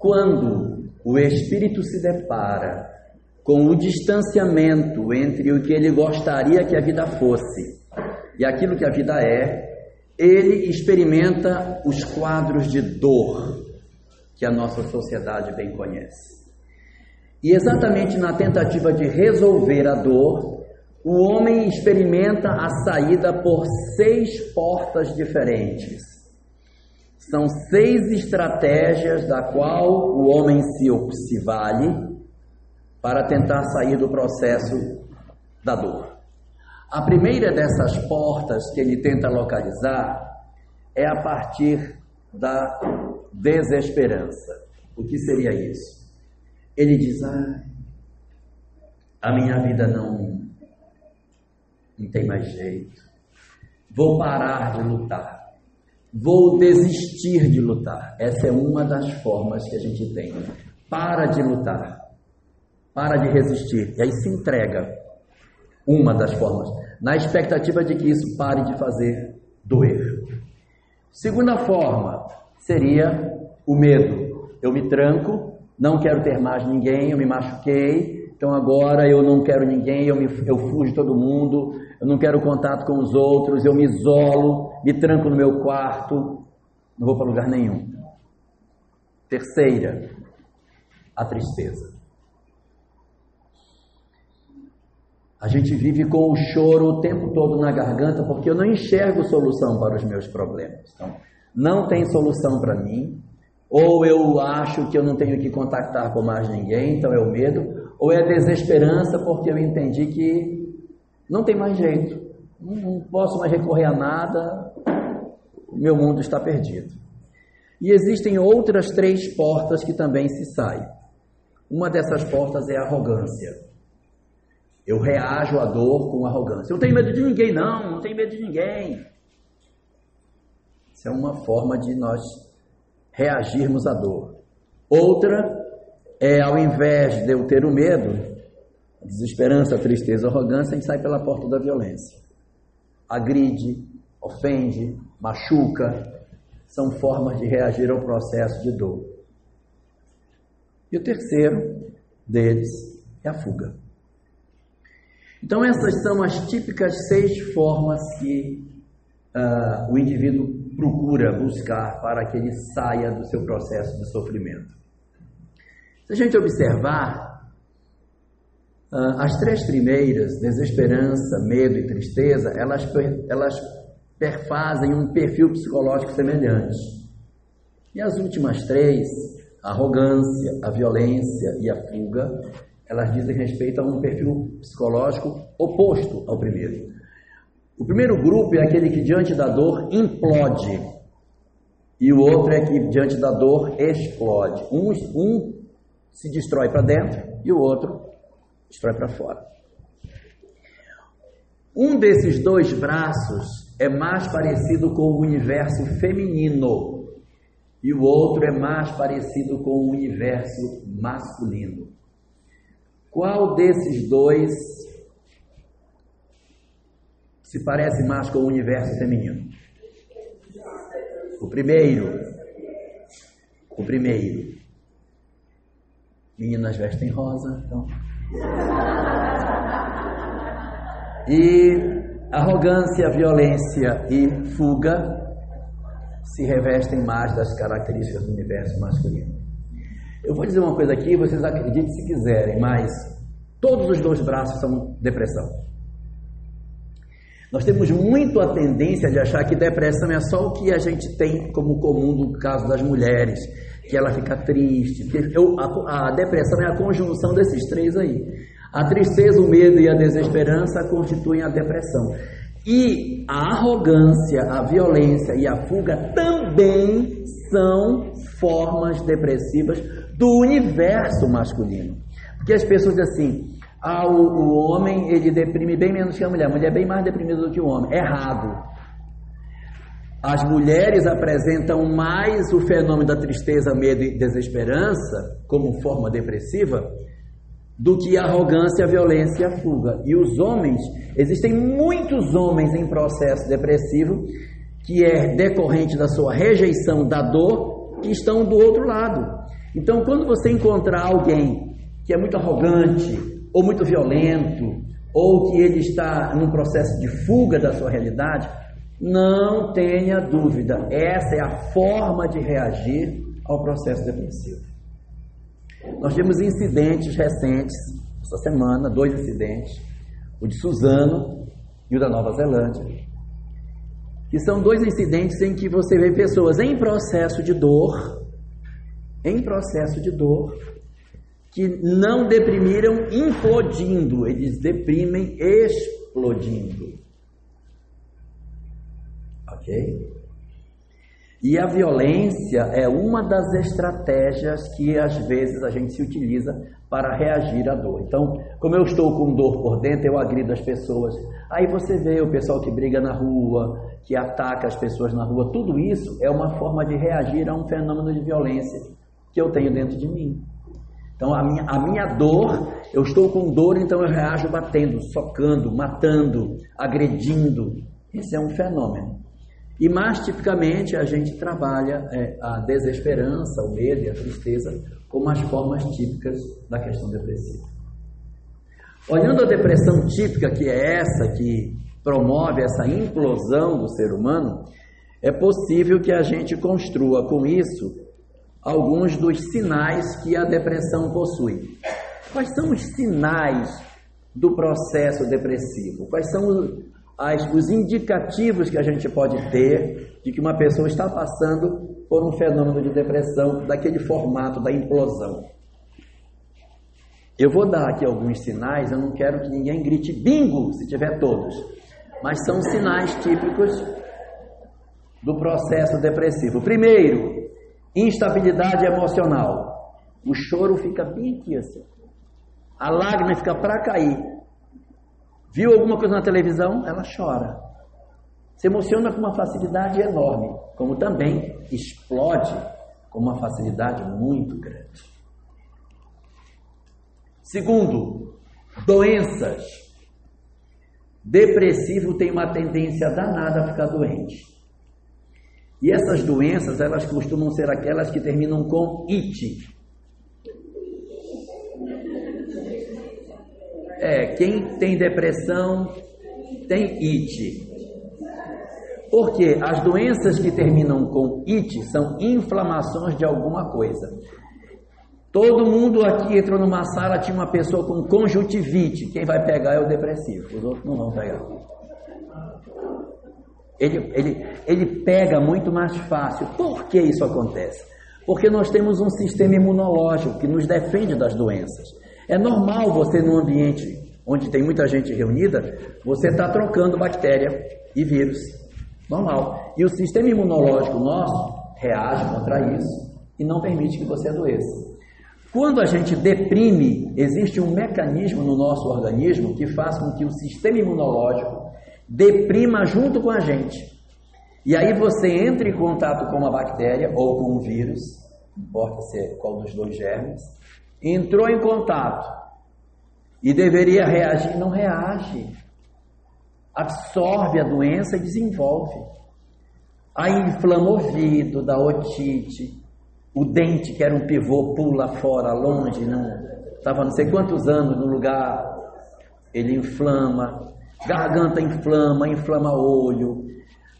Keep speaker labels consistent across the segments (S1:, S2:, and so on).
S1: Quando o espírito se depara com o distanciamento entre o que ele gostaria que a vida fosse e aquilo que a vida é, ele experimenta os quadros de dor que a nossa sociedade bem conhece. E exatamente na tentativa de resolver a dor, o homem experimenta a saída por seis portas diferentes. São seis estratégias da qual o homem se, se vale para tentar sair do processo da dor. A primeira dessas portas que ele tenta localizar é a partir da desesperança. O que seria isso? Ele diz: ah, a minha vida não, não tem mais jeito. Vou parar de lutar. Vou desistir de lutar. Essa é uma das formas que a gente tem. Para de lutar. Para de resistir. E aí se entrega. Uma das formas. Na expectativa de que isso pare de fazer doer. Segunda forma seria o medo. Eu me tranco, não quero ter mais ninguém, eu me machuquei, então agora eu não quero ninguém, eu, me, eu fujo de todo mundo, eu não quero contato com os outros, eu me isolo, me tranco no meu quarto, não vou para lugar nenhum. Terceira, a tristeza. A gente vive com o choro o tempo todo na garganta porque eu não enxergo solução para os meus problemas. Então, não tem solução para mim, ou eu acho que eu não tenho que contactar com mais ninguém, então é o medo, ou é desesperança porque eu entendi que não tem mais jeito, não posso mais recorrer a nada, o meu mundo está perdido. E existem outras três portas que também se saem. Uma dessas portas é a arrogância. Eu reajo à dor com arrogância. Eu não tenho medo de ninguém, não, não tenho medo de ninguém. Isso é uma forma de nós reagirmos à dor. Outra é, ao invés de eu ter o medo, a desesperança, a tristeza, a arrogância, a gente sai pela porta da violência. Agride, ofende, machuca, são formas de reagir ao processo de dor. E o terceiro deles é a fuga. Então, essas são as típicas seis formas que uh, o indivíduo procura buscar para que ele saia do seu processo de sofrimento. Se a gente observar, uh, as três primeiras, desesperança, medo e tristeza, elas, elas perfazem um perfil psicológico semelhante. E as últimas três, a arrogância, a violência e a fuga, elas dizem respeito a um perfil psicológico oposto ao primeiro. O primeiro grupo é aquele que diante da dor implode, e o outro é que diante da dor explode. Um, um se destrói para dentro e o outro destrói para fora. Um desses dois braços é mais parecido com o universo feminino e o outro é mais parecido com o universo masculino. Qual desses dois se parece mais com o universo feminino? O primeiro. O primeiro. Meninas vestem rosa, então. E arrogância, violência e fuga se revestem mais das características do universo masculino. Eu vou dizer uma coisa aqui, vocês acreditem se quiserem, mas todos os dois braços são depressão. Nós temos muito a tendência de achar que depressão é só o que a gente tem como comum no caso das mulheres, que ela fica triste. Eu, a, a depressão é a conjunção desses três aí. A tristeza, o medo e a desesperança constituem a depressão. E a arrogância, a violência e a fuga também são formas depressivas do universo masculino. Porque as pessoas dizem assim, ah, o, o homem ele deprime bem menos que a mulher, a mulher é bem mais deprimida do que o homem. Errado. As mulheres apresentam mais o fenômeno da tristeza, medo e desesperança como forma depressiva do que a arrogância, a violência e a fuga. E os homens, existem muitos homens em processo depressivo que é decorrente da sua rejeição da dor que estão do outro lado. Então, quando você encontrar alguém que é muito arrogante, ou muito violento, ou que ele está num processo de fuga da sua realidade, não tenha dúvida, essa é a forma de reagir ao processo depressivo. Nós tivemos incidentes recentes, essa semana, dois incidentes, o de Suzano e o da Nova Zelândia, que são dois incidentes em que você vê pessoas em processo de dor, em processo de dor, que não deprimiram implodindo, eles deprimem explodindo. Ok? E a violência é uma das estratégias que às vezes a gente se utiliza para reagir à dor. Então, como eu estou com dor por dentro, eu agrido as pessoas. Aí você vê o pessoal que briga na rua, que ataca as pessoas na rua. Tudo isso é uma forma de reagir a um fenômeno de violência que eu tenho dentro de mim. Então, a minha, a minha dor, eu estou com dor, então eu reajo batendo, socando, matando, agredindo. Esse é um fenômeno. E mais tipicamente a gente trabalha é, a desesperança, o medo e a tristeza como as formas típicas da questão depressiva. Olhando a depressão típica, que é essa que promove essa implosão do ser humano, é possível que a gente construa com isso alguns dos sinais que a depressão possui. Quais são os sinais do processo depressivo? Quais são as, os indicativos que a gente pode ter de que uma pessoa está passando por um fenômeno de depressão daquele formato da implosão. Eu vou dar aqui alguns sinais, eu não quero que ninguém grite bingo se tiver todos, mas são sinais típicos do processo depressivo. Primeiro, instabilidade emocional. O choro fica bem aqui assim. A lágrima fica para cair. Viu alguma coisa na televisão? Ela chora. Se emociona com uma facilidade enorme, como também explode com uma facilidade muito grande. Segundo, doenças. Depressivo tem uma tendência danada a ficar doente. E essas doenças, elas costumam ser aquelas que terminam com it, É, quem tem depressão tem IT. Porque as doenças que terminam com IT são inflamações de alguma coisa. Todo mundo aqui entrou numa sala, tinha uma pessoa com conjuntivite. Quem vai pegar é o depressivo, os outros não vão pegar. Ele, ele, ele pega muito mais fácil. Por que isso acontece? Porque nós temos um sistema imunológico que nos defende das doenças. É normal você, num ambiente onde tem muita gente reunida, você está trocando bactéria e vírus. Normal. E o sistema imunológico nosso reage contra isso e não permite que você adoeça. Quando a gente deprime, existe um mecanismo no nosso organismo que faz com que o sistema imunológico deprima junto com a gente. E aí você entra em contato com uma bactéria ou com um vírus, importa se é qual dos dois germes, entrou em contato e deveria reagir, não reage. Absorve a doença e desenvolve. Aí inflama o ouvido, dá otite, o dente, que era um pivô, pula fora, longe, não estava não sei quantos anos no lugar, ele inflama, garganta inflama, inflama olho,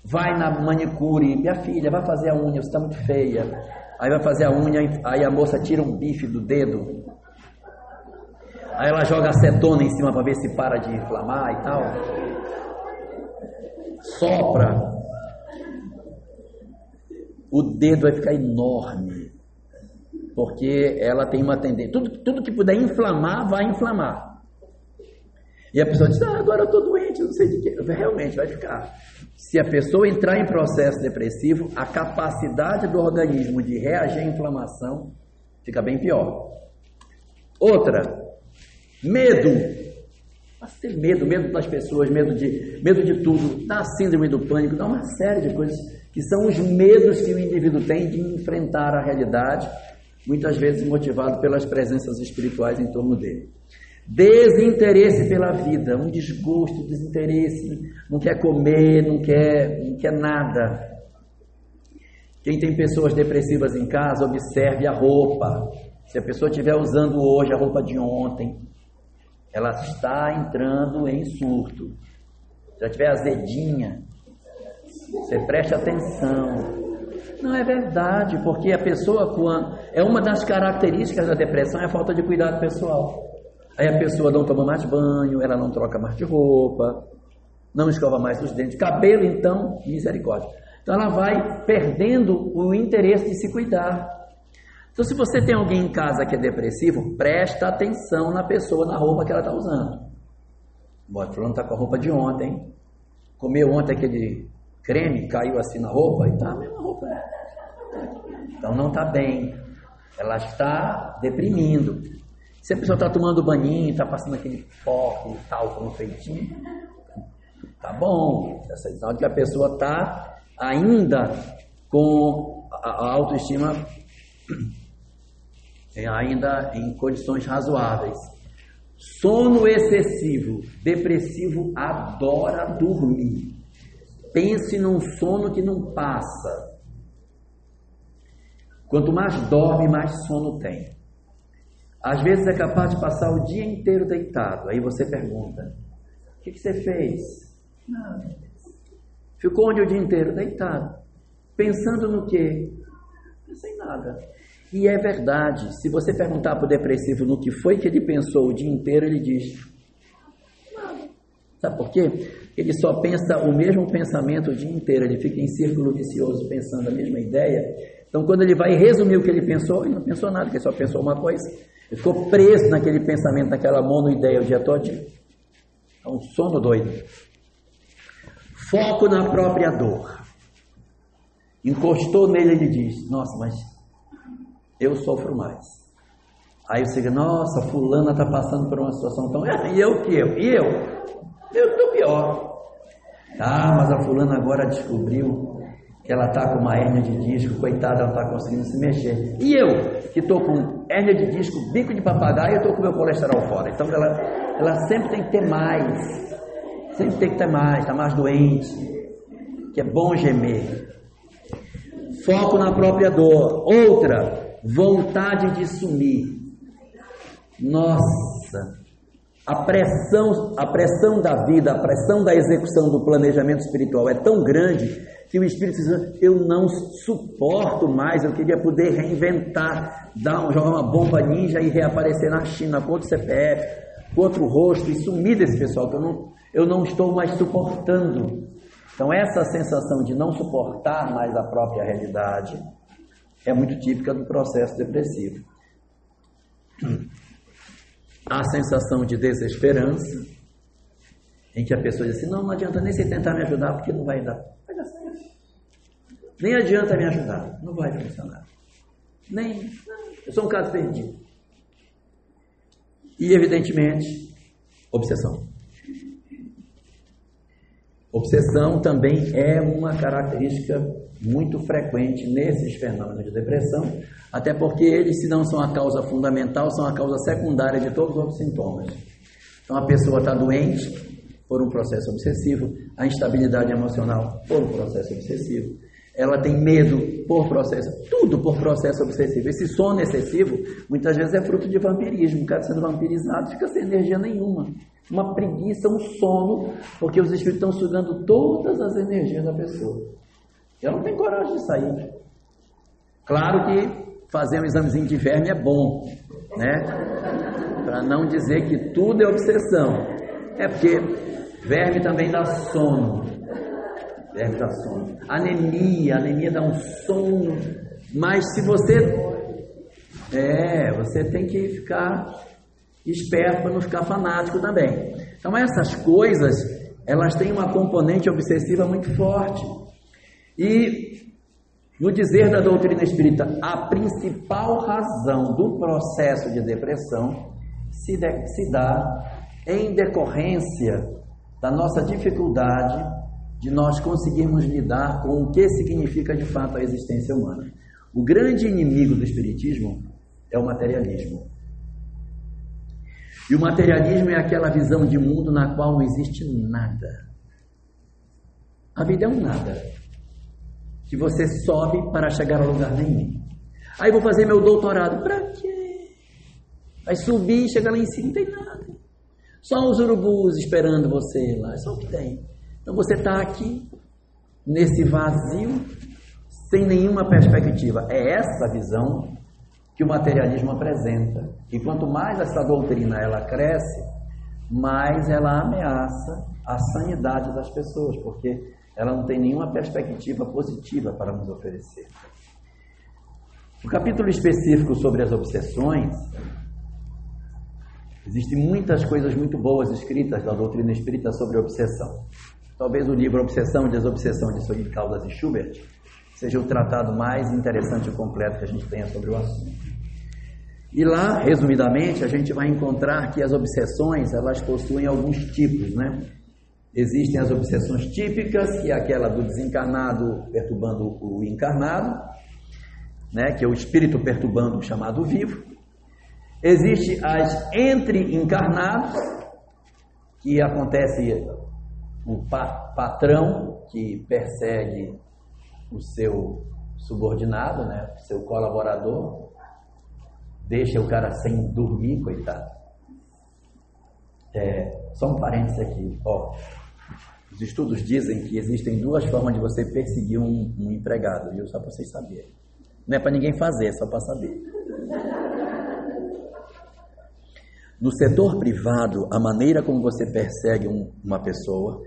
S1: vai na manicure, minha filha, vai fazer a unha, você está muito feia. Aí vai fazer a unha, aí a moça tira um bife do dedo. Aí ela joga acetona em cima para ver se para de inflamar e tal. Sopra. O dedo vai ficar enorme. Porque ela tem uma tendência. Tudo, tudo que puder inflamar, vai inflamar. E a pessoa diz: Ah, agora eu estou doente, não sei de quê. Realmente vai ficar. Se a pessoa entrar em processo depressivo, a capacidade do organismo de reagir à inflamação fica bem pior. Outra, medo. Mas ter medo, medo das pessoas, medo de, medo de tudo, da síndrome do pânico, dá uma série de coisas que são os medos que o indivíduo tem de enfrentar a realidade, muitas vezes motivado pelas presenças espirituais em torno dele. Desinteresse pela vida, um desgosto, desinteresse, não quer comer, não quer, não quer nada. Quem tem pessoas depressivas em casa, observe a roupa. Se a pessoa estiver usando hoje a roupa de ontem, ela está entrando em surto. Se ela tiver azedinha, você preste atenção. Não é verdade, porque a pessoa quando é uma das características da depressão é a falta de cuidado pessoal. Aí a pessoa não toma mais banho, ela não troca mais de roupa, não escova mais os dentes, cabelo então, misericórdia. Então ela vai perdendo o interesse de se cuidar. Então, se você tem alguém em casa que é depressivo, presta atenção na pessoa, na roupa que ela está usando. Bota, fulano está com a roupa de ontem, comeu ontem aquele creme, caiu assim na roupa e está a mesma roupa. Então não está bem. Ela está deprimindo. Se a pessoa está tomando banho, está passando aquele pó e tal no feitinho, tá bom. Essa é sinal que a pessoa está ainda com a autoestima é ainda em condições razoáveis. Sono excessivo, depressivo adora dormir. Pense num sono que não passa. Quanto mais dorme, mais sono tem. Às vezes é capaz de passar o dia inteiro deitado. Aí você pergunta: O que, que você fez? Nada. Ficou onde o dia inteiro? Deitado. Pensando no quê? Sem nada. E é verdade. Se você perguntar para o depressivo no que foi que ele pensou o dia inteiro, ele diz: Nada. Sabe por quê? Ele só pensa o mesmo pensamento o dia inteiro. Ele fica em círculo vicioso pensando a mesma ideia. Então, quando ele vai resumir o que ele pensou, ele não pensou nada, ele só pensou uma coisa. Ele ficou preso naquele pensamento, naquela monoideia o dia todo. É um sono doido. Foco na própria dor. Encostou nele, ele diz: Nossa, mas eu sofro mais. Aí você diz: Nossa, Fulana está passando por uma situação tão. E eu que eu? E eu? Eu estou pior. Ah, mas a Fulana agora descobriu que ela está com uma hérnia de disco, coitada, ela está conseguindo se mexer. E eu, que estou com hérnia de disco, bico de papagaio, eu estou com meu colesterol fora. Então ela, ela sempre tem que ter mais. Sempre tem que ter mais, está mais doente. Que é bom gemer. Foco na própria dor. Outra, vontade de sumir. Nossa, a pressão, a pressão da vida, a pressão da execução do planejamento espiritual é tão grande que o Espírito diz: Eu não suporto mais, eu queria poder reinventar, dar, jogar uma bomba ninja e reaparecer na China com outro CPF, com outro rosto e sumir desse pessoal, que eu não, eu não estou mais suportando. Então, essa sensação de não suportar mais a própria realidade é muito típica do processo depressivo. A sensação de desesperança, em que a pessoa diz assim: Não, não adianta nem você tentar me ajudar, porque não vai dar. Vai dar certo. Nem adianta me ajudar, não vai funcionar. Nem. Eu sou um caso perdido. E, evidentemente, obsessão. Obsessão também é uma característica muito frequente nesses fenômenos de depressão, até porque eles, se não são a causa fundamental, são a causa secundária de todos os outros sintomas. Então, a pessoa está doente por um processo obsessivo, a instabilidade emocional por um processo obsessivo, ela tem medo por processo, tudo por processo obsessivo. Esse sono excessivo muitas vezes é fruto de vampirismo. O cara sendo vampirizado fica sem energia nenhuma. Uma preguiça, um sono, porque os espíritos estão sugando todas as energias da pessoa. Ela não tem coragem de sair. Claro que fazer um examezinho de verme é bom, né? Para não dizer que tudo é obsessão. É porque verme também dá sono. Verme dá sono. Anemia, anemia dá um sono. Mas se você. É, você tem que ficar esperto para não ficar fanático também. Então essas coisas, elas têm uma componente obsessiva muito forte. E no dizer da doutrina espírita, a principal razão do processo de depressão se, de, se dá em decorrência da nossa dificuldade de nós conseguirmos lidar com o que significa de fato a existência humana. O grande inimigo do Espiritismo é o materialismo. E o materialismo é aquela visão de mundo na qual não existe nada. A vida é um nada. que você sobe para chegar a lugar nenhum. Aí vou fazer meu doutorado. Para quê? Vai subir, chegar lá em cima, não tem nada. Só os urubus esperando você lá, é só o que tem. Então você está aqui, nesse vazio, sem nenhuma perspectiva. É essa visão que o materialismo apresenta. E quanto mais essa doutrina ela cresce, mais ela ameaça a sanidade das pessoas, porque ela não tem nenhuma perspectiva positiva para nos oferecer. O capítulo específico sobre as obsessões, existem muitas coisas muito boas escritas da doutrina espírita sobre obsessão. Talvez o livro Obsessão e Desobsessão de Sonia Caldas e Schubert seja o tratado mais interessante e completo que a gente tenha sobre o assunto. E lá, resumidamente, a gente vai encontrar que as obsessões, elas possuem alguns tipos, né? Existem as obsessões típicas, que é aquela do desencarnado perturbando o encarnado, né, que é o espírito perturbando o chamado vivo. Existe as entre encarnados, que acontece pa patrão que persegue o seu subordinado, né, seu colaborador, deixa o cara sem dormir, coitado. É, só um parênteses aqui, ó. Os estudos dizem que existem duas formas de você perseguir um, um empregado, viu? Só para vocês saberem. Não é para ninguém fazer, é só para saber. No setor privado, a maneira como você persegue um, uma pessoa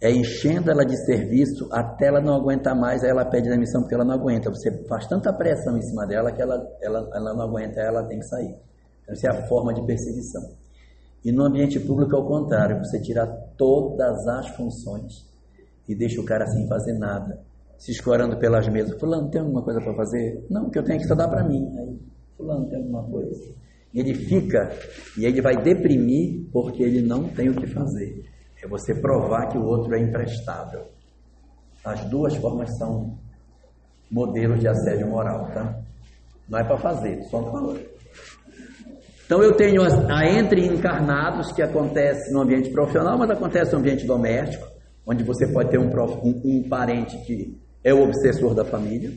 S1: é enchendo ela de serviço até ela não aguentar mais, aí ela pede demissão porque ela não aguenta. Você faz tanta pressão em cima dela que ela, ela, ela não aguenta, ela tem que sair. Então, essa é a forma de perseguição. E no ambiente público é o contrário, você tira todas as funções e deixa o cara sem fazer nada, se escorando pelas mesas. Fulano, tem alguma coisa para fazer? Não, que eu tenho que só dar para mim. Aí, fulano, tem alguma coisa? Ele fica e ele vai deprimir porque ele não tem o que fazer. É você provar que o outro é imprestável. As duas formas são modelos de assédio moral, tá? Não é para fazer, só para valor. Então eu tenho a, entre encarnados que acontece no ambiente profissional, mas acontece no ambiente doméstico, onde você pode ter um, um, um parente que é o obsessor da família.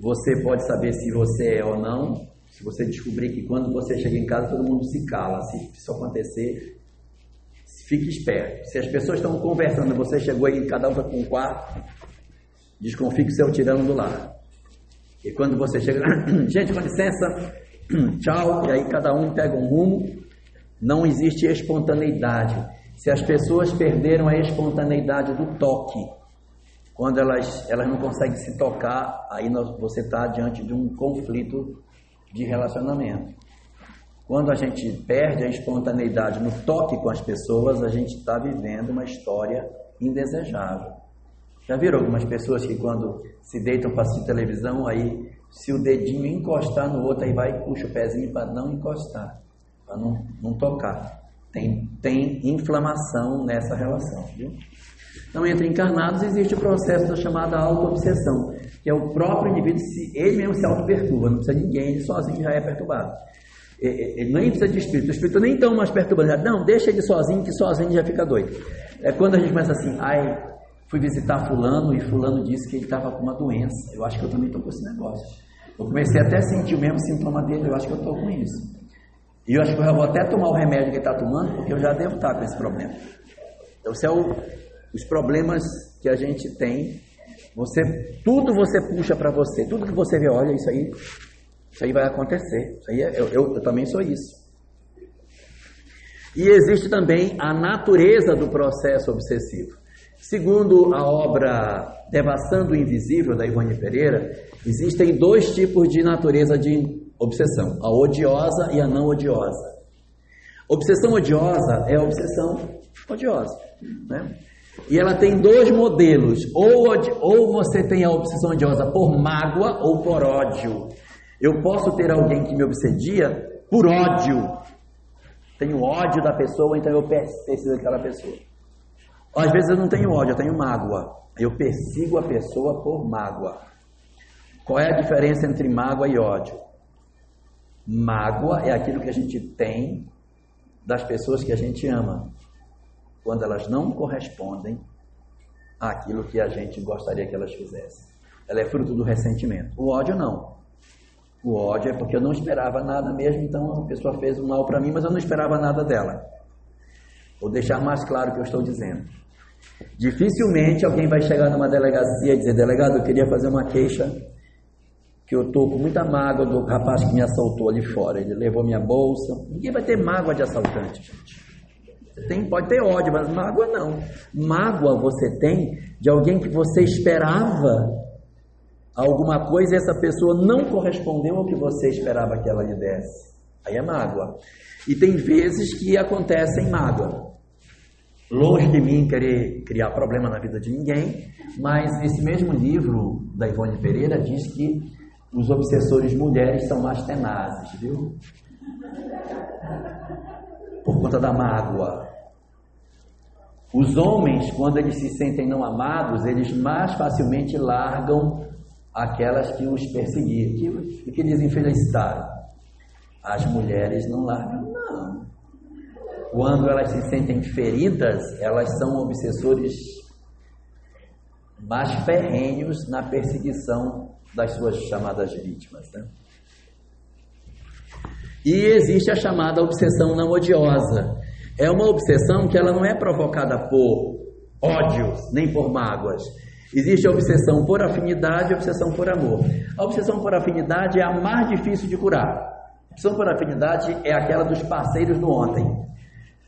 S1: Você pode saber se você é ou não, se você descobrir que quando você chega em casa todo mundo se cala, se isso acontecer, Fique esperto. Se as pessoas estão conversando, você chegou aí, cada um está com um quarto, desconfie que você é o tirano do lar. E quando você chega, gente, com licença, tchau, e aí cada um pega um rumo, não existe espontaneidade. Se as pessoas perderam a espontaneidade do toque, quando elas, elas não conseguem se tocar, aí você está diante de um conflito de relacionamento. Quando a gente perde a espontaneidade no toque com as pessoas, a gente está vivendo uma história indesejável. Já viram algumas pessoas que quando se deitam para assistir televisão, aí se o dedinho encostar no outro, aí vai e puxa o pezinho para não encostar, para não, não tocar. Tem, tem inflamação nessa relação, viu? Então, entre encarnados existe o processo da chamada auto-obsessão, que é o próprio indivíduo, se, ele mesmo se auto-perturba, não precisa de ninguém, ele sozinho já é perturbado. Ele nem precisa de espírito, o espírito nem tão mais perturbado. Não, deixa ele sozinho, que sozinho já fica doido. É quando a gente começa assim, ai, fui visitar fulano e fulano disse que ele estava com uma doença. Eu acho que eu também estou com esse negócio. Eu comecei até a sentir o mesmo sintoma dele, eu acho que eu estou com isso. E eu acho que eu vou até tomar o remédio que ele está tomando, porque eu já devo estar com esse problema. Então, se é o, os problemas que a gente tem. Você, tudo você puxa para você, tudo que você vê, olha, isso aí isso aí vai acontecer. Isso aí é, eu, eu, eu também sou isso. E existe também a natureza do processo obsessivo. Segundo a obra Devastando o Invisível, da Ivone Pereira, existem dois tipos de natureza de obsessão: a odiosa e a não odiosa. Obsessão odiosa é a obsessão odiosa. Né? E ela tem dois modelos: ou, ou você tem a obsessão odiosa por mágoa ou por ódio. Eu posso ter alguém que me obsedia por ódio. Tenho ódio da pessoa, então eu preciso daquela pessoa. Às vezes eu não tenho ódio, eu tenho mágoa. Eu persigo a pessoa por mágoa. Qual é a diferença entre mágoa e ódio? Mágoa é aquilo que a gente tem das pessoas que a gente ama. Quando elas não correspondem aquilo que a gente gostaria que elas fizessem. Ela é fruto do ressentimento. O ódio não. O ódio é porque eu não esperava nada mesmo, então a pessoa fez um mal para mim, mas eu não esperava nada dela. Vou deixar mais claro o que eu estou dizendo. Dificilmente alguém vai chegar numa delegacia e dizer: Delegado, eu queria fazer uma queixa que eu estou com muita mágoa do rapaz que me assaltou ali fora. Ele levou minha bolsa. Ninguém vai ter mágoa de assaltante, gente. Tem, pode ter ódio, mas mágoa não. Mágoa você tem de alguém que você esperava alguma coisa e essa pessoa não correspondeu ao que você esperava que ela lhe desse. Aí é mágoa. E tem vezes que acontecem mágoa. Longe de mim querer criar problema na vida de ninguém, mas esse mesmo livro da Ivone Pereira diz que os obsessores mulheres são mais tenazes, viu? Por conta da mágoa. Os homens, quando eles se sentem não amados, eles mais facilmente largam aquelas que os perseguiram, que, que lhes infelicitaram. As mulheres não largam, não. Quando elas se sentem feridas, elas são obsessores mais ferrenhos na perseguição das suas chamadas vítimas. Né? E existe a chamada obsessão não odiosa. É uma obsessão que ela não é provocada por ódios, nem por mágoas. Existe a obsessão por afinidade e a obsessão por amor. A obsessão por afinidade é a mais difícil de curar. A obsessão por afinidade é aquela dos parceiros do ontem.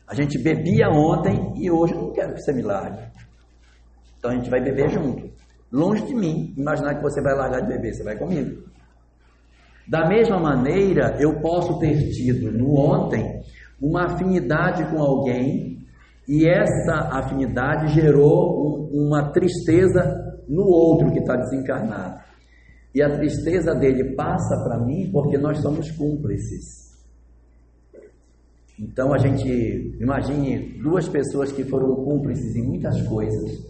S1: A gente bebia ontem e hoje eu não quero que você me largue. Então a gente vai beber junto. Longe de mim imaginar que você vai largar de beber, você vai comigo. Da mesma maneira, eu posso ter tido no ontem uma afinidade com alguém e essa afinidade gerou um, uma tristeza no outro que está desencarnado. E a tristeza dele passa para mim porque nós somos cúmplices. Então a gente imagine duas pessoas que foram cúmplices em muitas coisas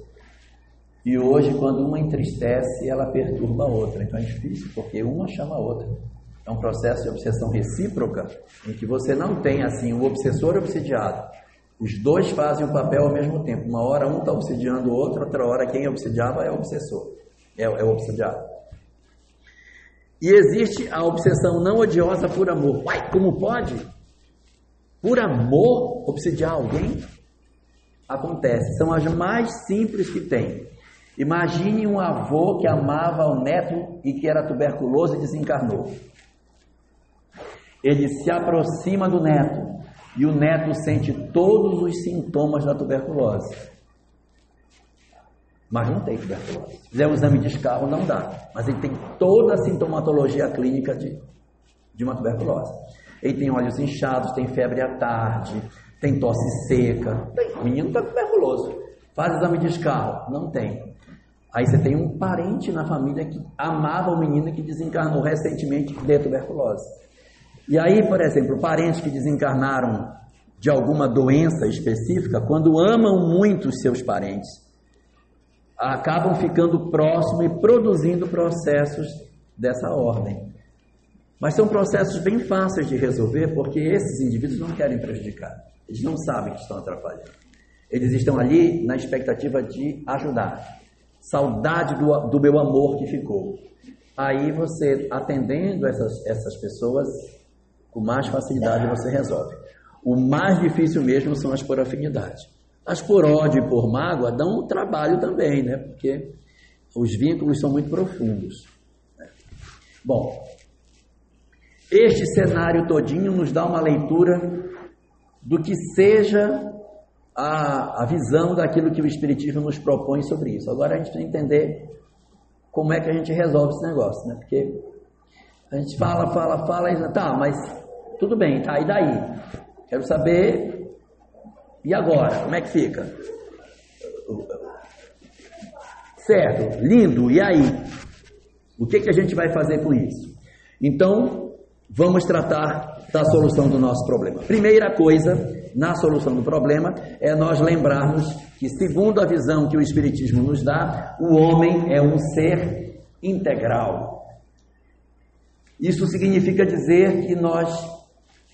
S1: e hoje, quando uma entristece, ela perturba a outra. Então é difícil, porque uma chama a outra. É um processo de obsessão recíproca, em que você não tem assim o obsessor obsidiado. Os dois fazem o papel ao mesmo tempo. Uma hora um está obsidiando o outro, outra hora quem obsidiava é o obsessor, é, é o obsidiado. E existe a obsessão não odiosa por amor. Uai, como pode? Por amor obsidiar alguém? Acontece. São as mais simples que tem. Imagine um avô que amava o neto e que era tuberculoso e desencarnou. Ele se aproxima do neto e o neto sente todos os sintomas da tuberculose. Mas não tem tuberculose. Se fizer um exame de escarro, não dá. Mas ele tem toda a sintomatologia clínica de, de uma tuberculose. Ele tem olhos inchados, tem febre à tarde, tem tosse seca. o menino está tuberculoso. Faz exame de escarro. Não tem. Aí você tem um parente na família que amava o menino que desencarnou recentemente de tuberculose. E aí, por exemplo, parentes que desencarnaram de alguma doença específica, quando amam muito os seus parentes, acabam ficando próximos e produzindo processos dessa ordem. Mas são processos bem fáceis de resolver porque esses indivíduos não querem prejudicar. Eles não sabem que estão atrapalhando. Eles estão ali na expectativa de ajudar saudade do, do meu amor que ficou. Aí você, atendendo essas, essas pessoas, com mais facilidade você resolve. O mais difícil mesmo são as por afinidade. As por ódio e por mágoa dão um trabalho também, né? Porque os vínculos são muito profundos. Né? Bom, este cenário todinho nos dá uma leitura do que seja a, a visão daquilo que o Espiritismo nos propõe sobre isso. Agora a gente precisa entender como é que a gente resolve esse negócio, né? Porque a gente fala, fala, fala, tá, mas tudo bem, tá, e daí? Quero saber, e agora? Como é que fica? Certo, lindo, e aí? O que, que a gente vai fazer com isso? Então, vamos tratar da solução do nosso problema. Primeira coisa na solução do problema é nós lembrarmos que, segundo a visão que o Espiritismo nos dá, o homem é um ser integral. Isso significa dizer que nós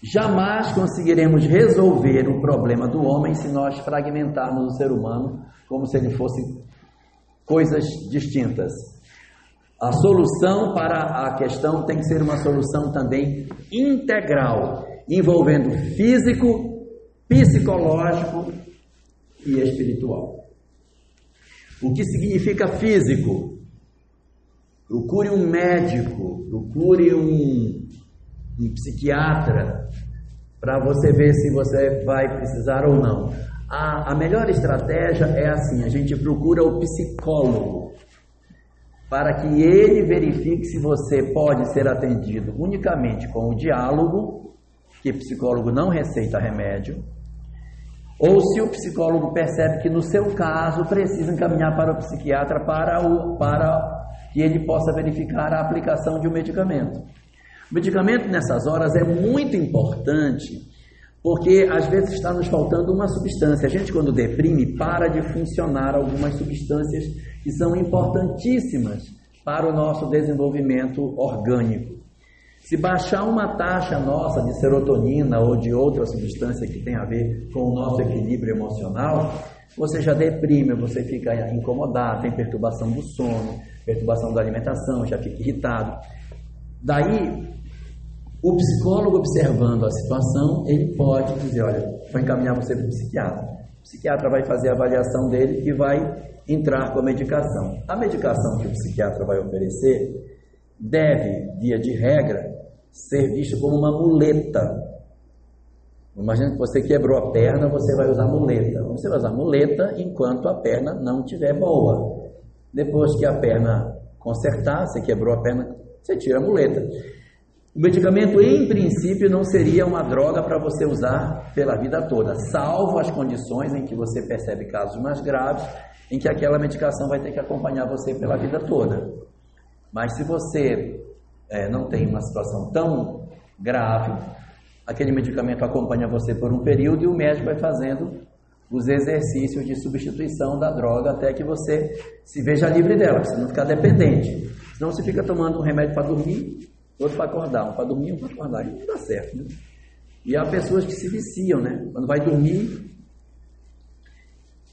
S1: jamais conseguiremos resolver o problema do homem se nós fragmentarmos o ser humano como se ele fosse coisas distintas. A solução para a questão tem que ser uma solução também integral, envolvendo físico, psicológico e espiritual. O que significa físico? Procure um médico, procure um, um psiquiatra para você ver se você vai precisar ou não. A, a melhor estratégia é assim: a gente procura o psicólogo para que ele verifique se você pode ser atendido unicamente com o diálogo, que psicólogo não receita remédio, ou se o psicólogo percebe que no seu caso precisa encaminhar para o psiquiatra para, o, para que ele possa verificar a aplicação de um medicamento. O medicamento nessas horas é muito importante porque às vezes está nos faltando uma substância. A gente, quando deprime, para de funcionar algumas substâncias que são importantíssimas para o nosso desenvolvimento orgânico. Se baixar uma taxa nossa de serotonina ou de outra substância que tem a ver com o nosso equilíbrio emocional, você já deprime, você fica incomodado, tem perturbação do sono, perturbação da alimentação, já fica irritado. Daí, o psicólogo observando a situação, ele pode dizer, olha, vou encaminhar você para o psiquiatra. O psiquiatra vai fazer a avaliação dele e vai entrar com a medicação. A medicação que o psiquiatra vai oferecer deve, via de regra, ser vista como uma muleta. Imagina que você quebrou a perna, você vai usar muleta. Você vai usar muleta enquanto a perna não estiver boa. Depois que a perna consertar, você quebrou a perna, você tira a muleta. O medicamento, em princípio, não seria uma droga para você usar pela vida toda, salvo as condições em que você percebe casos mais graves, em que aquela medicação vai ter que acompanhar você pela vida toda. Mas se você é, não tem uma situação tão grave, aquele medicamento acompanha você por um período e o médico vai fazendo os exercícios de substituição da droga até que você se veja livre dela, você não ficar dependente. Senão você fica tomando um remédio para dormir outro para acordar, um para dormir, um para acordar. E não dá certo, né? E há pessoas que se viciam, né? Quando vai dormir,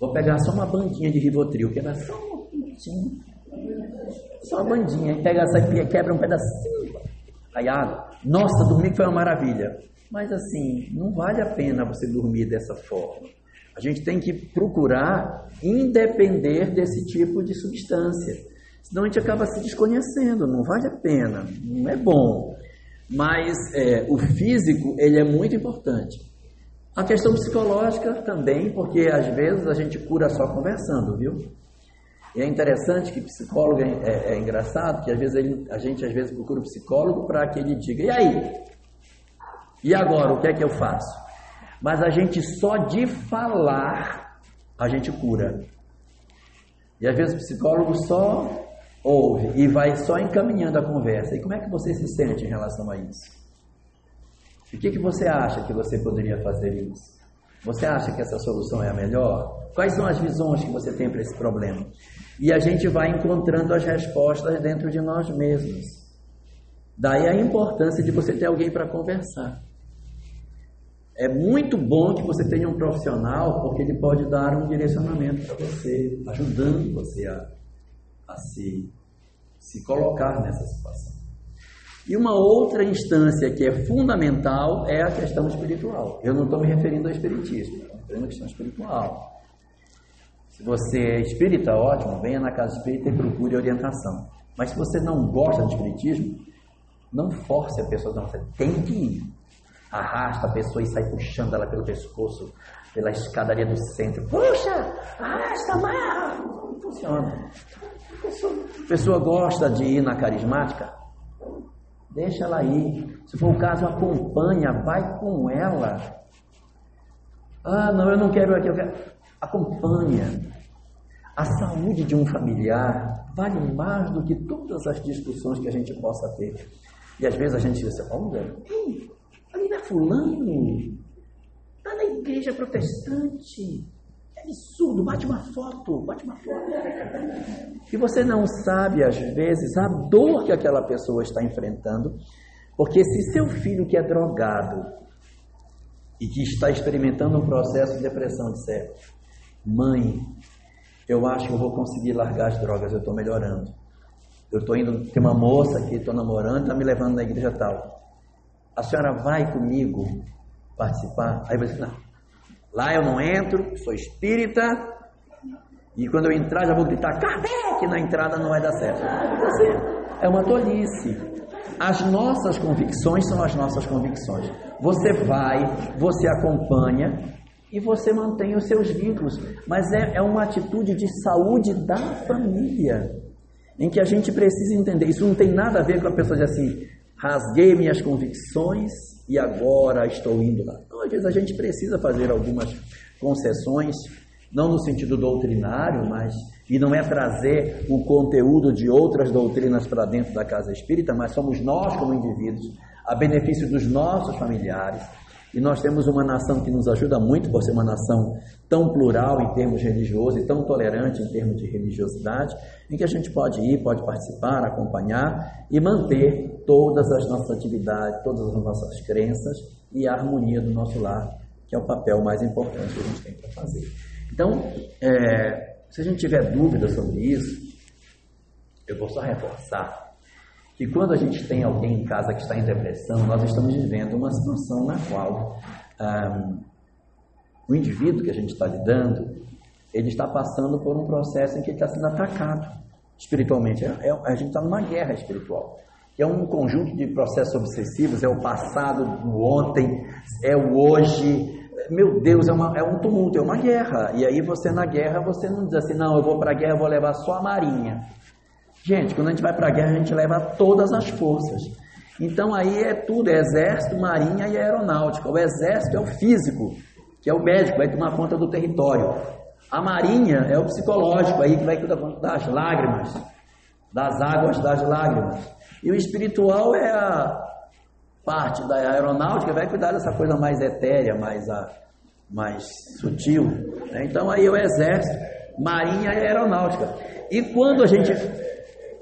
S1: vou pegar só uma bandinha de Rivotril, que é só um pouquinho, só uma bandinha, aí pega essa quebra um pedacinho, aí água. Nossa, dormir foi uma maravilha. Mas assim, não vale a pena você dormir dessa forma. A gente tem que procurar independer desse tipo de substância. Senão a gente acaba se desconhecendo, não vale a pena, não é bom. Mas é, o físico, ele é muito importante. A questão psicológica também, porque às vezes a gente cura só conversando, viu? E é interessante que psicólogo é, é, é engraçado, que às vezes ele, a gente às vezes procura o psicólogo para que ele diga, e aí? E agora, o que é que eu faço? Mas a gente só de falar, a gente cura. E às vezes o psicólogo só ouve e vai só encaminhando a conversa. E como é que você se sente em relação a isso? O que, que você acha que você poderia fazer isso? Você acha que essa solução é a melhor? Quais são as visões que você tem para esse problema? E a gente vai encontrando as respostas dentro de nós mesmos. Daí a importância de você ter alguém para conversar. É muito bom que você tenha um profissional, porque ele pode dar um direcionamento para você, ajudando você a a se, se colocar nessa situação. E uma outra instância que é fundamental é a questão espiritual. Eu não estou me referindo ao espiritismo, estou me referindo à questão espiritual. Se você é espírita, ótimo, venha na casa espírita e procure orientação. Mas se você não gosta de espiritismo, não force a pessoa, não, você tem que ir. Arrasta a pessoa e sai puxando ela pelo pescoço, pela escadaria do centro. Puxa, arrasta, amarra. Não funciona. A pessoa gosta de ir na carismática? Deixa ela ir. Se for o caso, acompanha, vai com ela. Ah, não, eu não quero aqui, eu quero. Acompanha. A saúde de um familiar vale mais do que todas as discussões que a gente possa ter. E às vezes a gente diz, olha, ali não é fulano, está na igreja protestante, absurdo, bate uma foto, bate uma foto. E você não sabe, às vezes, a dor que aquela pessoa está enfrentando, porque se seu filho que é drogado e que está experimentando um processo de depressão disser, mãe, eu acho que eu vou conseguir largar as drogas, eu estou melhorando. Eu estou indo, tem uma moça que estou namorando, está me levando na igreja tal. A senhora vai comigo participar? Aí você, não. Lá eu não entro, sou espírita, e quando eu entrar já vou gritar, Kardec, na entrada não vai dar certo. Assim, é uma tolice. As nossas convicções são as nossas convicções. Você vai, você acompanha, e você mantém os seus vínculos. Mas é, é uma atitude de saúde da família, em que a gente precisa entender. Isso não tem nada a ver com a pessoa dizer assim, rasguei minhas convicções e agora estou indo lá. Não, às vezes a gente precisa fazer algumas concessões, não no sentido doutrinário, mas e não é trazer o conteúdo de outras doutrinas para dentro da casa espírita, mas somos nós como indivíduos, a benefício dos nossos familiares, e nós temos uma nação que nos ajuda muito por ser uma nação tão plural em termos religiosos e tão tolerante em termos de religiosidade, em que a gente pode ir, pode participar, acompanhar e manter todas as nossas atividades, todas as nossas crenças e a harmonia do nosso lar, que é o papel mais importante que a gente tem para fazer. Então, é, se a gente tiver dúvida sobre isso, eu vou só reforçar que quando a gente tem alguém em casa que está em depressão, nós estamos vivendo uma situação na qual um, o indivíduo que a gente está lidando, ele está passando por um processo em que ele está sendo atacado espiritualmente. É, é, a gente está numa guerra espiritual. É um conjunto de processos obsessivos, é o passado, o ontem, é o hoje. Meu Deus, é, uma, é um tumulto, é uma guerra. E aí você na guerra, você não diz assim, não, eu vou para a guerra, vou levar só a marinha. Gente, quando a gente vai para a guerra, a gente leva todas as forças. Então aí é tudo, é exército, marinha e aeronáutica. O exército é o físico, que é o médico, vai tomar conta do território. A marinha é o psicológico, aí que vai cuidar das lágrimas, das águas das lágrimas. E o espiritual é a parte da aeronáutica, vai cuidar dessa coisa mais etérea, mais, a, mais sutil. Né? Então aí é o exército, marinha e aeronáutica. E quando a gente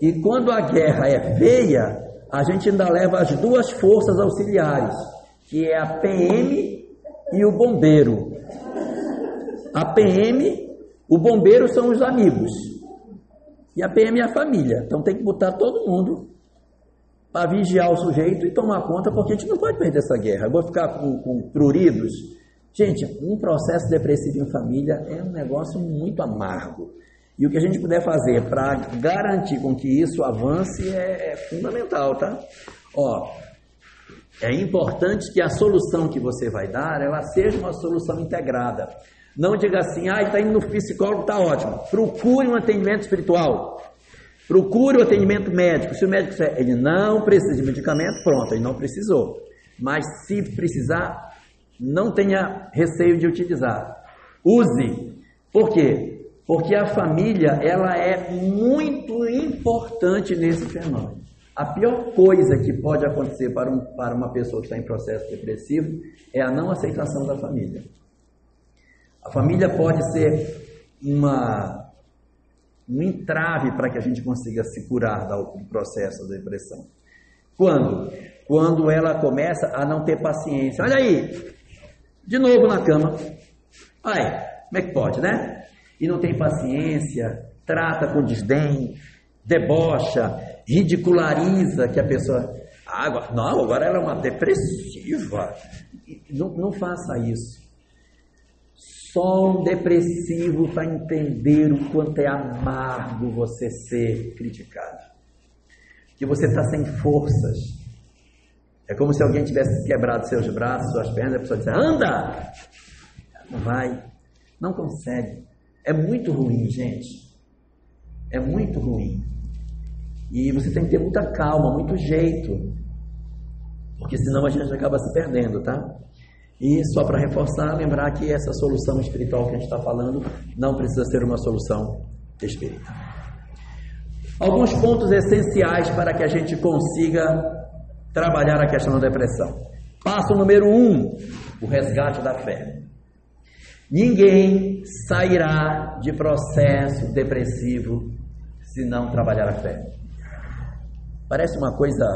S1: e quando a guerra é feia, a gente ainda leva as duas forças auxiliares, que é a PM e o bombeiro. A PM, o bombeiro são os amigos. E a PM é a família. Então tem que botar todo mundo para vigiar o sujeito e tomar conta, porque a gente não pode perder essa guerra. Eu vou ficar com, com pruridos. Gente, um processo depressivo em família é um negócio muito amargo. E o que a gente puder fazer para garantir com que isso avance é, é fundamental, tá? Ó, é importante que a solução que você vai dar, ela seja uma solução integrada. Não diga assim, ah, está indo no psicólogo, está ótimo. Procure um atendimento espiritual. Procure o um atendimento médico. Se o médico disser, ele não precisa de medicamento, pronto, ele não precisou. Mas se precisar, não tenha receio de utilizar. Use. Por quê? Porque a família, ela é muito importante nesse fenômeno. A pior coisa que pode acontecer para, um, para uma pessoa que está em processo depressivo é a não aceitação da família. A família pode ser uma, um entrave para que a gente consiga se curar do processo da depressão. Quando? Quando ela começa a não ter paciência. Olha aí, de novo na cama. Aí, como é que pode, né? E não tem paciência, trata com desdém, debocha, ridiculariza que a pessoa. Ah, não, agora ela é uma depressiva. Não, não faça isso. Só um depressivo para entender o quanto é amargo você ser criticado. Que você está sem forças. É como se alguém tivesse quebrado seus braços, suas pernas, a pessoa disse, anda! Não vai, não consegue. É muito ruim, gente. É muito ruim. E você tem que ter muita calma, muito jeito. Porque senão a gente acaba se perdendo, tá? E só para reforçar, lembrar que essa solução espiritual que a gente está falando não precisa ser uma solução espírita. Alguns pontos essenciais para que a gente consiga trabalhar a questão da depressão. Passo número um: o resgate da fé. Ninguém sairá de processo depressivo se não trabalhar a fé. Parece uma coisa,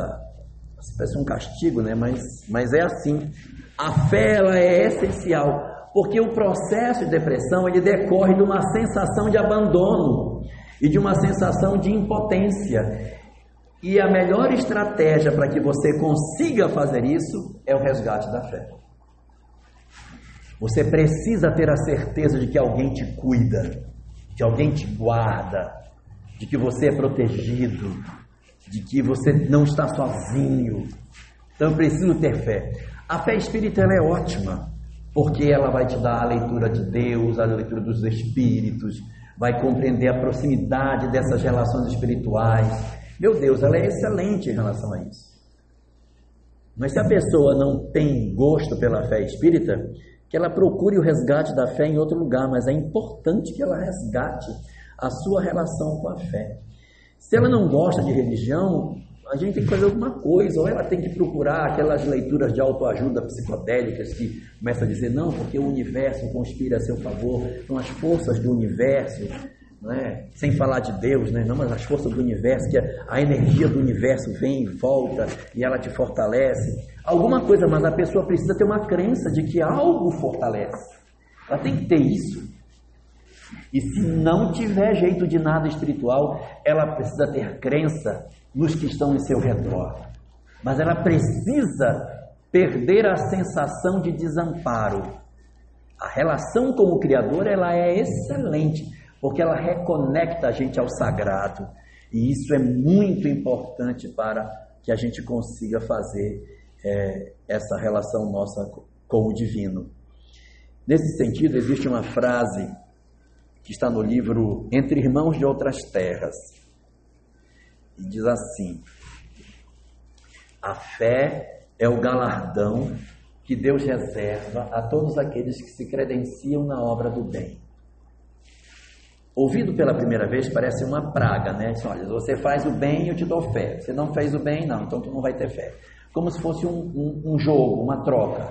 S1: parece um castigo, né? Mas, mas é assim. A fé ela é essencial. Porque o processo de depressão ele decorre de uma sensação de abandono e de uma sensação de impotência. E a melhor estratégia para que você consiga fazer isso é o resgate da fé. Você precisa ter a certeza de que alguém te cuida, de que alguém te guarda, de que você é protegido, de que você não está sozinho. Então eu preciso ter fé. A fé espírita é ótima, porque ela vai te dar a leitura de Deus, a leitura dos Espíritos, vai compreender a proximidade dessas relações espirituais. Meu Deus, ela é excelente em relação a isso. Mas se a pessoa não tem gosto pela fé espírita, que ela procure o resgate da fé em outro lugar, mas é importante que ela resgate a sua relação com a fé. Se ela não gosta de religião, a gente tem que fazer alguma coisa, ou ela tem que procurar aquelas leituras de autoajuda psicodélicas que começa a dizer, não, porque o universo conspira a seu favor, são as forças do universo, é? sem falar de Deus, né? não, mas as forças do universo, que a energia do universo vem e volta e ela te fortalece. Alguma coisa, mas a pessoa precisa ter uma crença de que algo fortalece. Ela tem que ter isso. E se não tiver jeito de nada espiritual, ela precisa ter crença nos que estão em seu redor. Mas ela precisa perder a sensação de desamparo. A relação com o Criador ela é excelente, porque ela reconecta a gente ao sagrado. E isso é muito importante para que a gente consiga fazer é, essa relação nossa com o divino. Nesse sentido, existe uma frase que está no livro Entre Irmãos de Outras Terras, e diz assim: A fé é o galardão que Deus reserva a todos aqueles que se credenciam na obra do bem. Ouvido pela primeira vez parece uma praga, né? Diz, olha, você faz o bem, eu te dou fé. Você não fez o bem, não, então tu não vai ter fé. Como se fosse um, um, um jogo, uma troca.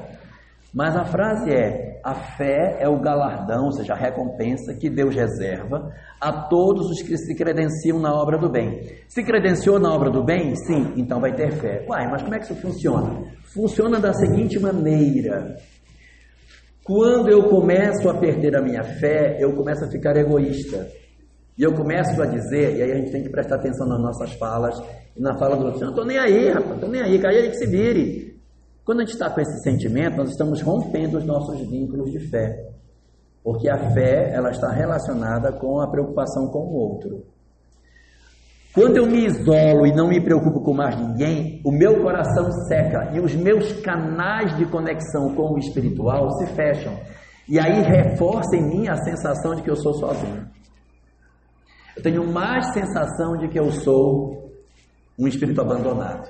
S1: Mas a frase é: a fé é o galardão, ou seja, a recompensa que Deus reserva a todos os que se credenciam na obra do bem. Se credenciou na obra do bem? Sim, então vai ter fé. Uai, mas como é que isso funciona? Funciona da seguinte maneira: quando eu começo a perder a minha fé, eu começo a ficar egoísta. E eu começo a dizer, e aí a gente tem que prestar atenção nas nossas falas e na fala do outro: não estou nem aí, rapaz, estou nem aí, cai aí que se vire. Quando a gente está com esse sentimento, nós estamos rompendo os nossos vínculos de fé. Porque a fé, ela está relacionada com a preocupação com o outro. Quando eu me isolo e não me preocupo com mais ninguém, o meu coração seca e os meus canais de conexão com o espiritual se fecham. E aí reforça em mim a sensação de que eu sou sozinho. Eu tenho mais sensação de que eu sou um espírito abandonado.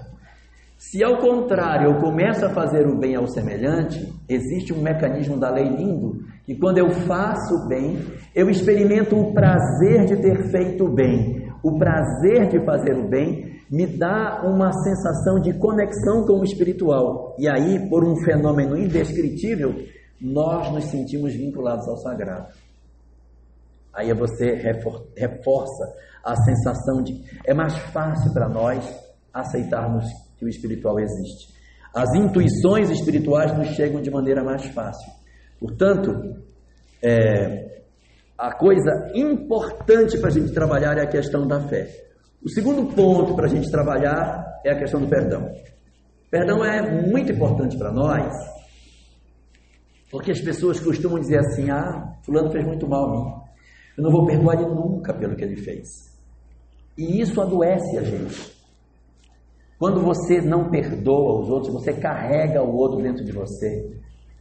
S1: Se ao contrário eu começo a fazer o bem ao semelhante, existe um mecanismo da lei lindo que quando eu faço o bem, eu experimento o prazer de ter feito o bem. O prazer de fazer o bem me dá uma sensação de conexão com o espiritual. E aí, por um fenômeno indescritível, nós nos sentimos vinculados ao sagrado. Aí você reforça a sensação de é mais fácil para nós aceitarmos que o espiritual existe. As intuições espirituais nos chegam de maneira mais fácil. Portanto, é, a coisa importante para a gente trabalhar é a questão da fé. O segundo ponto para a gente trabalhar é a questão do perdão. Perdão é muito importante para nós, porque as pessoas costumam dizer assim: ah, Fulano fez muito mal a mim, eu não vou perdoar ele nunca pelo que ele fez. E isso adoece a gente. Quando você não perdoa os outros, você carrega o outro dentro de você.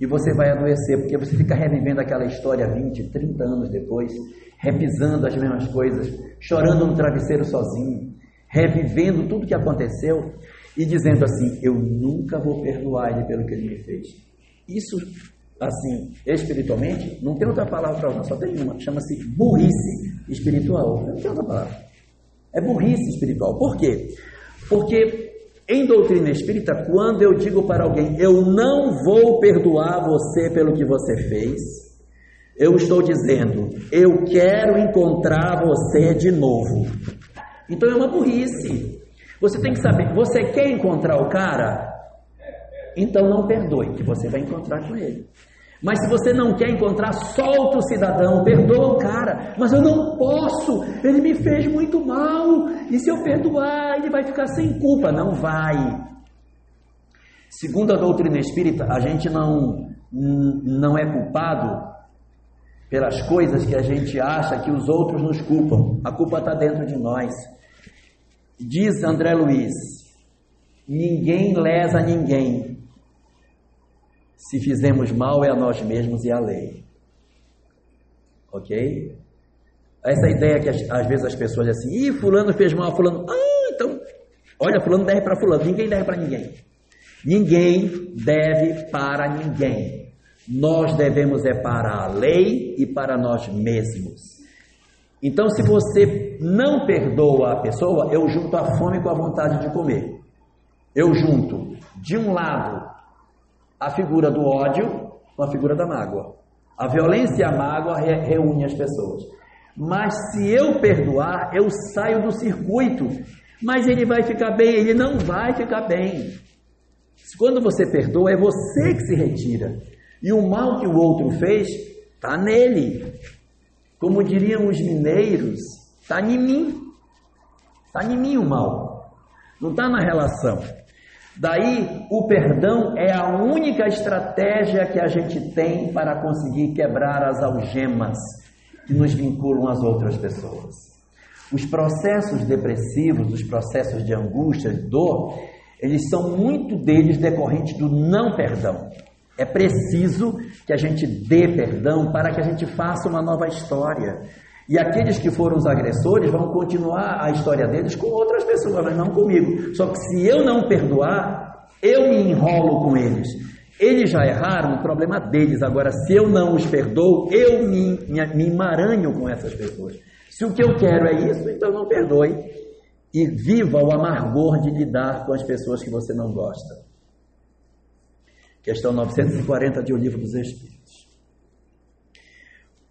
S1: E você vai adoecer, porque você fica revivendo aquela história 20, 30 anos depois, repisando as mesmas coisas, chorando no travesseiro sozinho, revivendo tudo que aconteceu e dizendo assim: Eu nunca vou perdoar ele pelo que ele me fez. Isso, assim, espiritualmente, não tem outra palavra para usar, só tem uma, chama-se burrice espiritual. Não tem outra palavra. É burrice espiritual. Por quê? Porque em doutrina espírita, quando eu digo para alguém, eu não vou perdoar você pelo que você fez, eu estou dizendo, eu quero encontrar você de novo. Então é uma burrice. Você tem que saber, você quer encontrar o cara? Então não perdoe, que você vai encontrar com ele. Mas se você não quer encontrar, solta o cidadão, perdoa o cara. Mas eu não posso, ele me fez muito mal. E se eu perdoar, ele vai ficar sem culpa. Não vai. Segundo a doutrina espírita, a gente não, não é culpado pelas coisas que a gente acha que os outros nos culpam. A culpa está dentro de nós. Diz André Luiz: ninguém lesa ninguém, se fizemos mal é a nós mesmos e a lei. Ok? Essa ideia que às vezes as pessoas dizem assim, ih, fulano fez mal, fulano. Ah, então, olha, fulano deve para fulano, ninguém deve para ninguém. Ninguém deve para ninguém. Nós devemos é para a lei e para nós mesmos. Então, se você não perdoa a pessoa, eu junto a fome com a vontade de comer. Eu junto, de um lado, a figura do ódio com a figura da mágoa. A violência e a mágoa re reúnem as pessoas. Mas se eu perdoar, eu saio do circuito. Mas ele vai ficar bem, ele não vai ficar bem. Quando você perdoa, é você que se retira. E o mal que o outro fez está nele. Como diriam os mineiros, está em mim. Está em mim o mal. Não está na relação. Daí, o perdão é a única estratégia que a gente tem para conseguir quebrar as algemas que nos vinculam às outras pessoas. Os processos depressivos, os processos de angústia, de dor, eles são muito deles decorrentes do não perdão. É preciso que a gente dê perdão para que a gente faça uma nova história. E aqueles que foram os agressores vão continuar a história deles com outras pessoas, mas não comigo. Só que se eu não perdoar, eu me enrolo com eles. Eles já erraram, o problema deles. Agora, se eu não os perdoo, eu me, me, me emaranho com essas pessoas. Se o que eu quero é isso, então não perdoe. E viva o amargor de lidar com as pessoas que você não gosta. Questão 940 de O Livro dos Espíritos.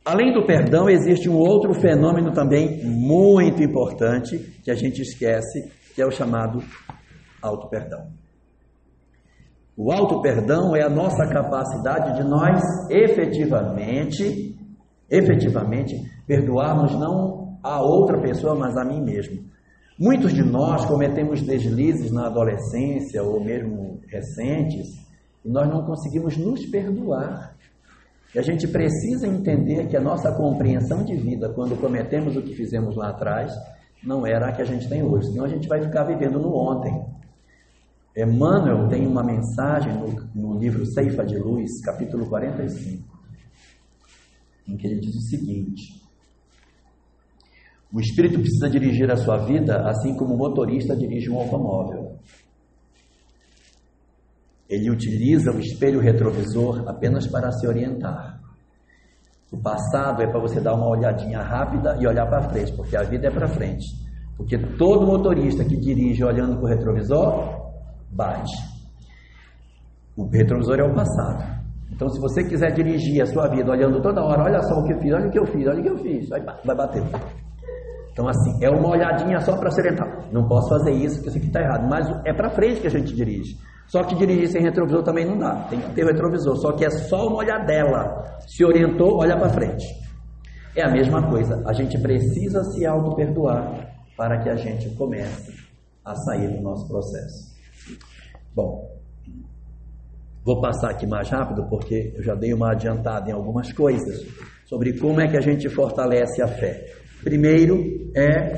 S1: Além do perdão, existe um outro fenômeno também muito importante que a gente esquece, que é o chamado auto-perdão. O auto-perdão é a nossa capacidade de nós efetivamente, efetivamente, perdoarmos não a outra pessoa, mas a mim mesmo. Muitos de nós cometemos deslizes na adolescência ou mesmo recentes e nós não conseguimos nos perdoar. E a gente precisa entender que a nossa compreensão de vida, quando cometemos o que fizemos lá atrás, não era a que a gente tem hoje, senão a gente vai ficar vivendo no ontem. Emmanuel tem uma mensagem no, no livro Ceifa de Luz, capítulo 45, em que ele diz o seguinte: O espírito precisa dirigir a sua vida assim como o motorista dirige um automóvel. Ele utiliza o espelho retrovisor apenas para se orientar. O passado é para você dar uma olhadinha rápida e olhar para frente, porque a vida é para frente. Porque todo motorista que dirige olhando para o retrovisor, bate. O retrovisor é o passado. Então, se você quiser dirigir a sua vida olhando toda hora, olha só o que eu fiz, olha o que eu fiz, olha o que eu fiz, vai, bater. Então, assim, é uma olhadinha só para se orientar. Não posso fazer isso, porque isso aqui está errado. Mas é para frente que a gente dirige. Só que dirigir sem retrovisor também não dá, tem que ter o retrovisor, só que é só uma olhadela. Se orientou, olha para frente. É a mesma coisa, a gente precisa se auto-perdoar para que a gente comece a sair do nosso processo. Bom, vou passar aqui mais rápido porque eu já dei uma adiantada em algumas coisas sobre como é que a gente fortalece a fé. Primeiro é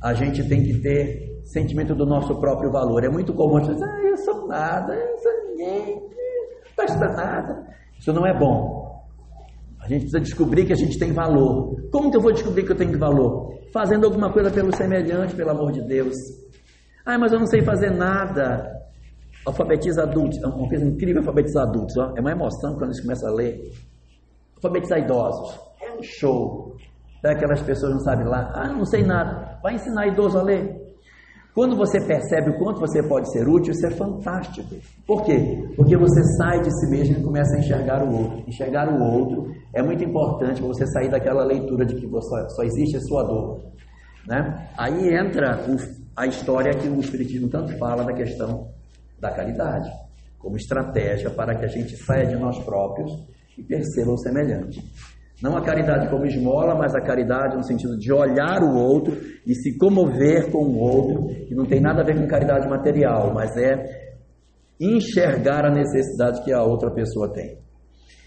S1: a gente tem que ter sentimento do nosso próprio valor. É muito comum dizer, ah, eu sou nada, eu sou ninguém, não presta nada. Isso não é bom. A gente precisa descobrir que a gente tem valor. Como que eu vou descobrir que eu tenho valor? Fazendo alguma coisa pelo semelhante, pelo amor de Deus. Ah, mas eu não sei fazer nada. Alfabetiza adultos. É uma coisa incrível alfabetizar adultos. Ó. É uma emoção quando eles começam a ler. Alfabetizar idosos. É um show. Aquelas pessoas não sabem lá. Ah, não sei nada. Vai ensinar idoso a ler. Quando você percebe o quanto você pode ser útil, isso é fantástico. Por quê? Porque você sai de si mesmo e começa a enxergar o outro. Enxergar o outro é muito importante para você sair daquela leitura de que só, só existe a sua dor. Né? Aí entra o, a história que o Espiritismo tanto fala da questão da caridade, como estratégia para que a gente saia de nós próprios e perceba o semelhante. Não a caridade como esmola, mas a caridade no sentido de olhar o outro e se comover com o outro, que não tem nada a ver com caridade material, mas é enxergar a necessidade que a outra pessoa tem.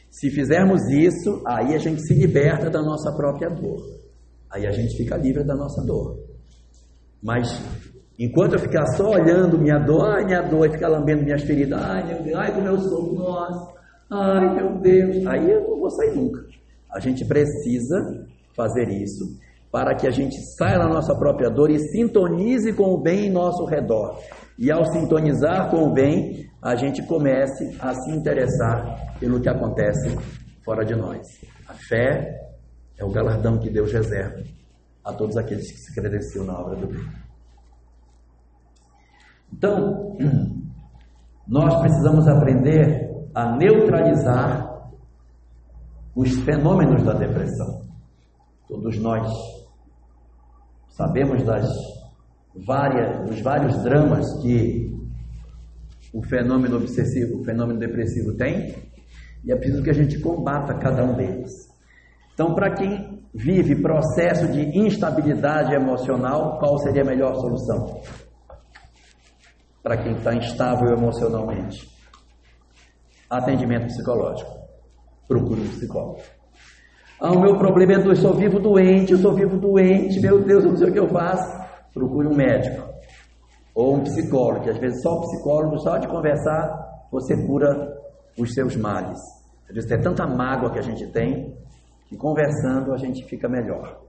S1: Se fizermos isso, aí a gente se liberta da nossa própria dor. Aí a gente fica livre da nossa dor. Mas enquanto eu ficar só olhando minha dor, ai minha dor, e ficar lambendo minhas feridas, ai meu Deus, ai como eu sou, nossa, ai meu Deus, aí eu não vou sair nunca. A gente precisa fazer isso para que a gente saia da nossa própria dor e sintonize com o bem em nosso redor. E ao sintonizar com o bem, a gente comece a se interessar pelo que acontece fora de nós. A fé é o galardão que Deus reserva a todos aqueles que se credenciam na obra do bem. Então, nós precisamos aprender a neutralizar os fenômenos da depressão. Todos nós sabemos das várias, dos vários dramas que o fenômeno obsessivo, o fenômeno depressivo tem, e é preciso que a gente combata cada um deles. Então, para quem vive processo de instabilidade emocional, qual seria a melhor solução? Para quem está instável emocionalmente, atendimento psicológico. Procure um psicólogo. Ah, o meu problema é que eu sou vivo doente, eu sou vivo doente, meu Deus, eu não sei o que eu faço. Procure um médico ou um psicólogo, que às vezes só o psicólogo, só de conversar, você cura os seus males. Às vezes é tanta mágoa que a gente tem, que conversando a gente fica melhor.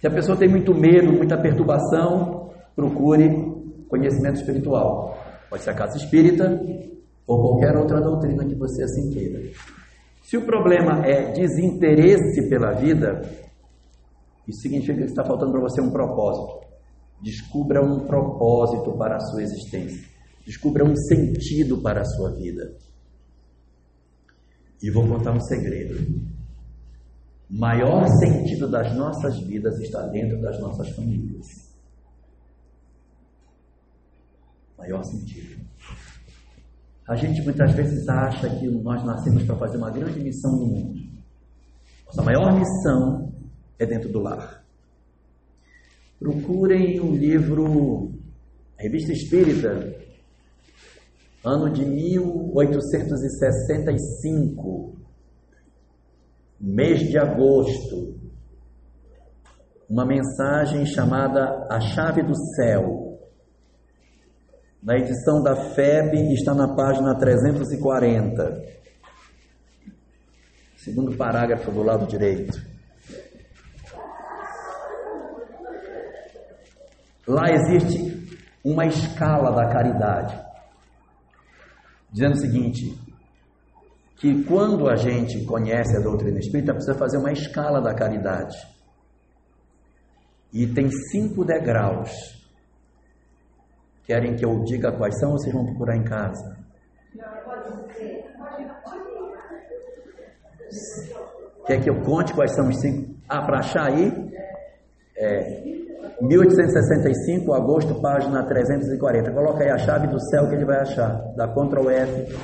S1: Se a pessoa tem muito medo, muita perturbação, procure conhecimento espiritual. Pode ser a casa espírita ou qualquer outra doutrina que você assim queira. Se o problema é desinteresse pela vida, isso significa que está faltando para você um propósito. Descubra um propósito para a sua existência. Descubra um sentido para a sua vida. E vou contar um segredo. O maior sentido das nossas vidas está dentro das nossas famílias. Maior sentido. A gente muitas vezes acha que nós nascemos para fazer uma grande missão no mundo. Nossa maior missão é dentro do lar. Procurem o livro Revista Espírita, ano de 1865, mês de agosto, uma mensagem chamada A Chave do Céu. Na edição da FEB está na página 340, segundo parágrafo do lado direito. Lá existe uma escala da caridade, dizendo o seguinte: que quando a gente conhece a doutrina espírita, precisa fazer uma escala da caridade. E tem cinco degraus. Querem que eu diga quais são ou vocês vão procurar em casa? Quer que eu conte quais são os cinco? Ah, para achar aí? É, 1865, agosto, página 340. Coloca aí a chave do céu que ele vai achar. Dá Ctrl F.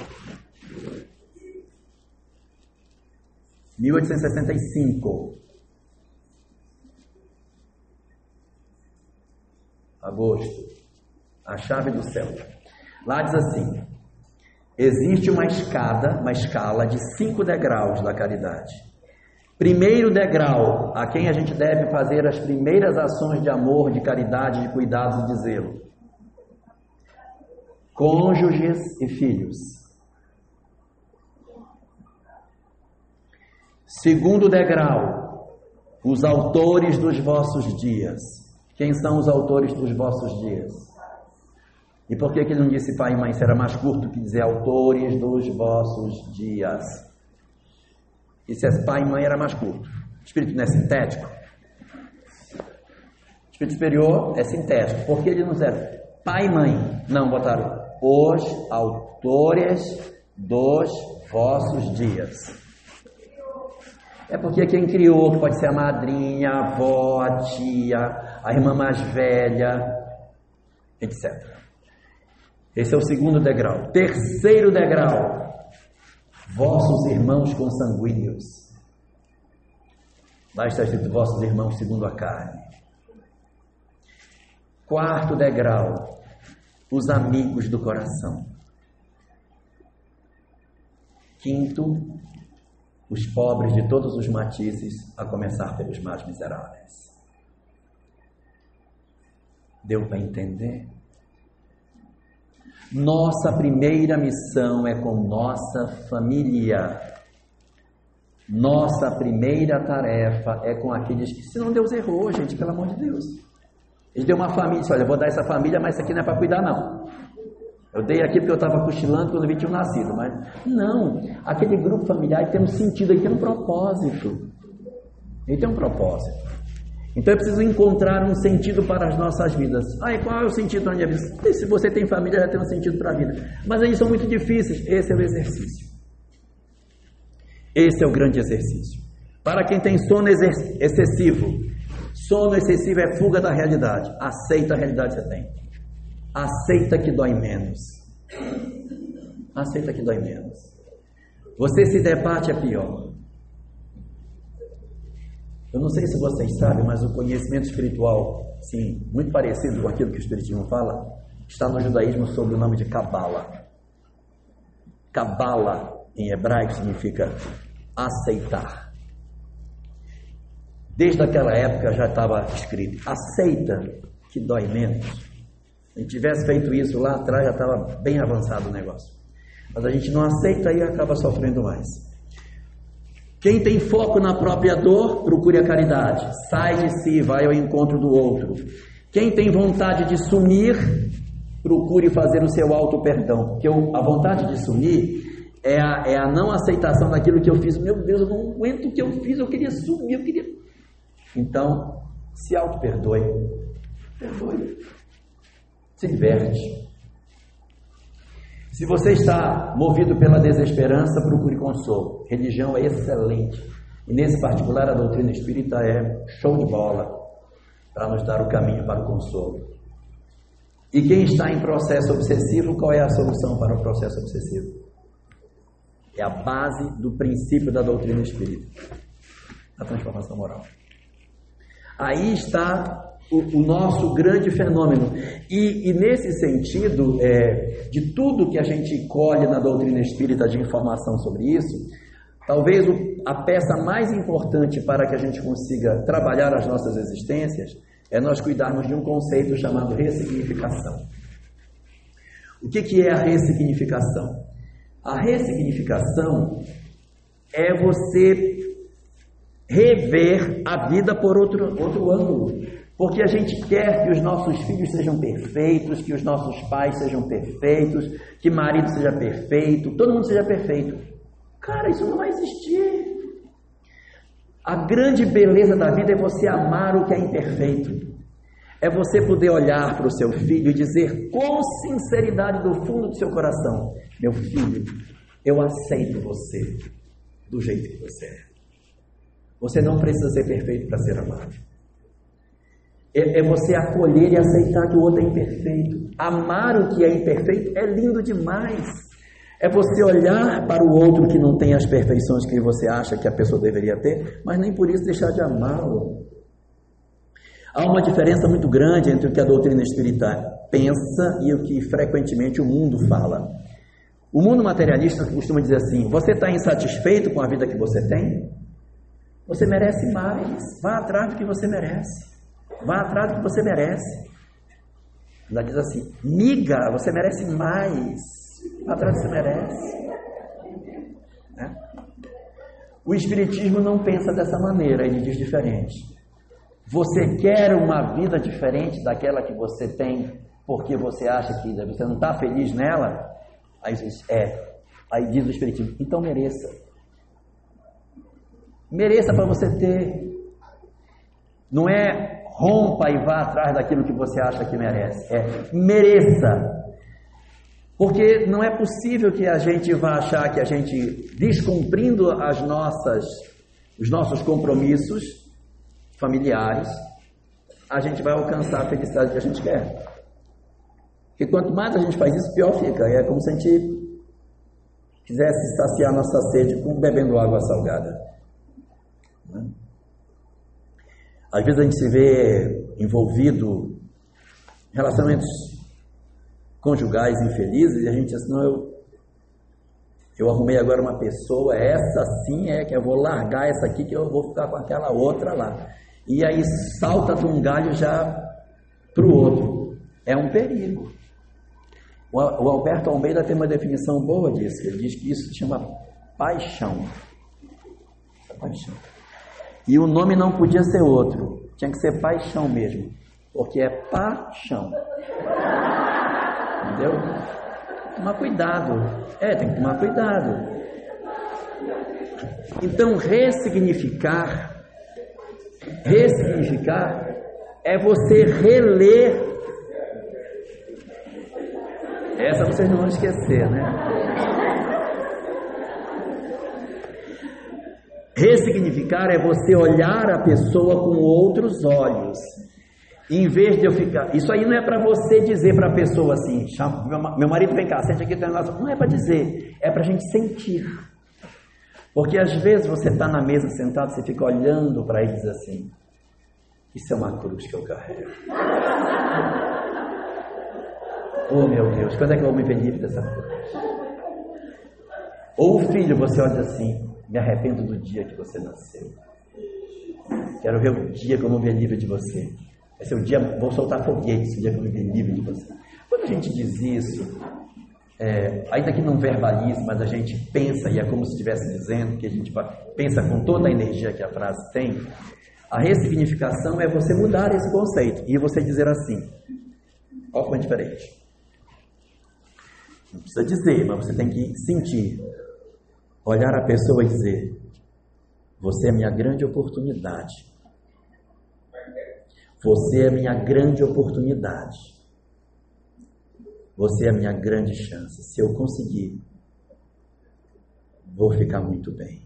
S1: 1865. Agosto. A chave do céu. Lá diz assim: existe uma escada, uma escala de cinco degraus da caridade. Primeiro degrau, a quem a gente deve fazer as primeiras ações de amor, de caridade, de cuidado e de zelo. Cônjuges e filhos. Segundo degrau, os autores dos vossos dias. Quem são os autores dos vossos dias? E por que, que ele não disse pai e mãe? Será mais curto que dizer autores dos vossos dias. E se pai e mãe era mais curto. O espírito não é sintético? O espírito superior é sintético. Por que ele não serve? Pai e mãe. Não, botaram os autores dos vossos dias. É porque quem criou, que pode ser a madrinha, a avó, a tia, a irmã mais velha, etc. Esse é o segundo degrau. Terceiro degrau. vossos irmãos consanguíneos. Lá está escrito vossos irmãos segundo a carne. Quarto degrau, os amigos do coração. Quinto, os pobres de todos os matizes, a começar pelos mais miseráveis. Deu para entender? Nossa primeira missão é com nossa família. Nossa primeira tarefa é com aqueles que, senão Deus errou, gente, pelo amor de Deus. Ele deu uma família, disse, olha, vou dar essa família, mas isso aqui não é para cuidar, não. Eu dei aqui porque eu estava cochilando quando vi tinha nascido, mas não, aquele grupo familiar tem um sentido, ele tem um propósito. Ele tem um propósito. Então é preciso encontrar um sentido para as nossas vidas. Ah, e qual é o sentido da minha vida? Se você tem família, já tem um sentido para a vida. Mas eles são muito difíceis. Esse é o exercício. Esse é o grande exercício. Para quem tem sono excessivo, sono excessivo é fuga da realidade. Aceita a realidade que você tem. Aceita que dói menos. Aceita que dói menos. Você se debate é pior. Eu não sei se vocês sabem, mas o conhecimento espiritual, sim, muito parecido com aquilo que o Espiritismo fala, está no judaísmo sob o nome de Kabbalah. Kabbalah, em hebraico, significa aceitar. Desde aquela época já estava escrito: aceita que dói menos. Se a gente tivesse feito isso lá atrás, já estava bem avançado o negócio. Mas a gente não aceita e acaba sofrendo mais. Quem tem foco na própria dor, procure a caridade. Sai de si, vai ao encontro do outro. Quem tem vontade de sumir, procure fazer o seu auto perdão. Porque a vontade de sumir é a, é a não aceitação daquilo que eu fiz. Meu Deus, eu não aguento o que eu fiz, eu queria sumir, eu queria. Então, se auto-perdoe. Perdoe. Se diverte. Se você está movido pela desesperança, procure consolo. Religião é excelente. E nesse particular, a doutrina espírita é show de bola para nos dar o caminho para o consolo. E quem está em processo obsessivo, qual é a solução para o processo obsessivo? É a base do princípio da doutrina espírita a transformação moral. Aí está o, o nosso grande fenômeno. E, e nesse sentido, é, de tudo que a gente colhe na doutrina espírita de informação sobre isso, talvez o, a peça mais importante para que a gente consiga trabalhar as nossas existências é nós cuidarmos de um conceito chamado ressignificação. O que, que é a ressignificação? A ressignificação é você rever a vida por outro, outro ângulo. Porque a gente quer que os nossos filhos sejam perfeitos, que os nossos pais sejam perfeitos, que marido seja perfeito, todo mundo seja perfeito. Cara, isso não vai existir. A grande beleza da vida é você amar o que é imperfeito. É você poder olhar para o seu filho e dizer com sinceridade do fundo do seu coração: Meu filho, eu aceito você do jeito que você é. Você não precisa ser perfeito para ser amado. É, é, você acolher e aceitar que o outro é imperfeito. Amar o que é imperfeito é lindo demais. É você olhar para o outro que não tem as perfeições que você acha que a pessoa deveria ter, mas nem por isso deixar de amá-lo. Há uma diferença muito grande entre o que a doutrina espírita pensa e o que frequentemente o mundo fala. O mundo materialista costuma dizer assim: você está insatisfeito com a vida que você tem? Você merece mais. Vá atrás do que você merece. Vá atrás do que você merece. Ela diz assim: miga, você merece mais. Vá atrás do que você merece. Né? O Espiritismo não pensa dessa maneira, ele diz diferente. Você quer uma vida diferente daquela que você tem porque você acha que você não está feliz nela? Aí diz, é. Aí diz o Espiritismo, então mereça. Mereça para você ter. Não é rompa e vá atrás daquilo que você acha que merece. É, mereça. Porque não é possível que a gente vá achar que a gente, descumprindo as nossas, os nossos compromissos familiares, a gente vai alcançar a felicidade que a gente quer. Porque quanto mais a gente faz isso, pior fica. É como se a gente quisesse saciar nossa sede com bebendo água salgada. Né? Às vezes a gente se vê envolvido em relacionamentos conjugais infelizes e a gente diz assim, não, eu, eu arrumei agora uma pessoa, essa sim é que eu vou largar essa aqui que eu vou ficar com aquela outra lá. E aí salta de um galho já para o outro. É um perigo. O Alberto Almeida tem uma definição boa disso. Ele diz que isso se chama paixão. Paixão. E o nome não podia ser outro. Tinha que ser paixão mesmo. Porque é paixão. Entendeu? Tomar cuidado. É, tem que tomar cuidado. Então, ressignificar, ressignificar é você reler. Essa vocês não vão esquecer, né? Ressignificar é você olhar a pessoa com outros olhos. Em vez de eu ficar. Isso aí não é para você dizer para a pessoa assim: meu marido vem cá, sente aqui, tem negócio. Não é para dizer, é para a gente sentir. Porque às vezes você está na mesa sentado, você fica olhando para ele e diz assim: Isso é uma cruz que eu carrego. oh meu Deus, quando é que eu vou me livre dessa cruz? Ou o filho, você olha assim: Me arrependo do dia que você nasceu. Quero ver o dia que eu me ver livre de você. Vai ser o dia, vou soltar foguetes o dia que eu me livre de você. Quando a gente diz isso, é, ainda que não verbalize, mas a gente pensa, e é como se estivesse dizendo, que a gente pensa com toda a energia que a frase tem, a ressignificação é você mudar esse conceito e você dizer assim, olha como é diferente. Não precisa dizer, mas você tem que sentir. Olhar a pessoa e dizer: Você é minha grande oportunidade. Você é minha grande oportunidade. Você é minha grande chance. Se eu conseguir, vou ficar muito bem.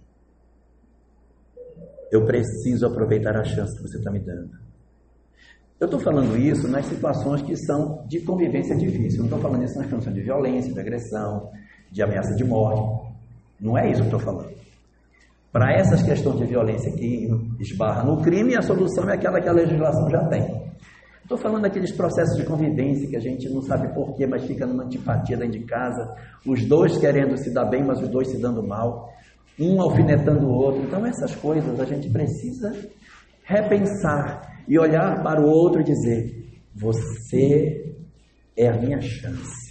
S1: Eu preciso aproveitar a chance que você está me dando. Eu estou falando isso nas situações que são de convivência difícil. Não estou falando isso nas situações de violência, de agressão, de ameaça de morte. Não é isso que eu estou falando. Para essas questões de violência que esbarra no crime, a solução é aquela que a legislação já tem. Estou falando daqueles processos de convivência que a gente não sabe porquê, mas fica numa antipatia dentro de casa, os dois querendo se dar bem, mas os dois se dando mal, um alfinetando o outro. Então, essas coisas a gente precisa repensar e olhar para o outro e dizer: Você é a minha chance.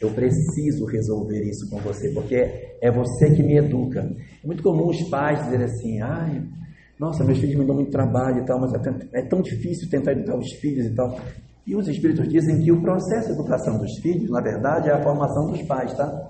S1: Eu preciso resolver isso com você, porque é você que me educa. É muito comum os pais dizerem assim: ai, nossa, meus filhos me dão muito trabalho e tal, mas é tão difícil tentar educar os filhos e tal. E os espíritos dizem que o processo de educação dos filhos, na verdade, é a formação dos pais, tá?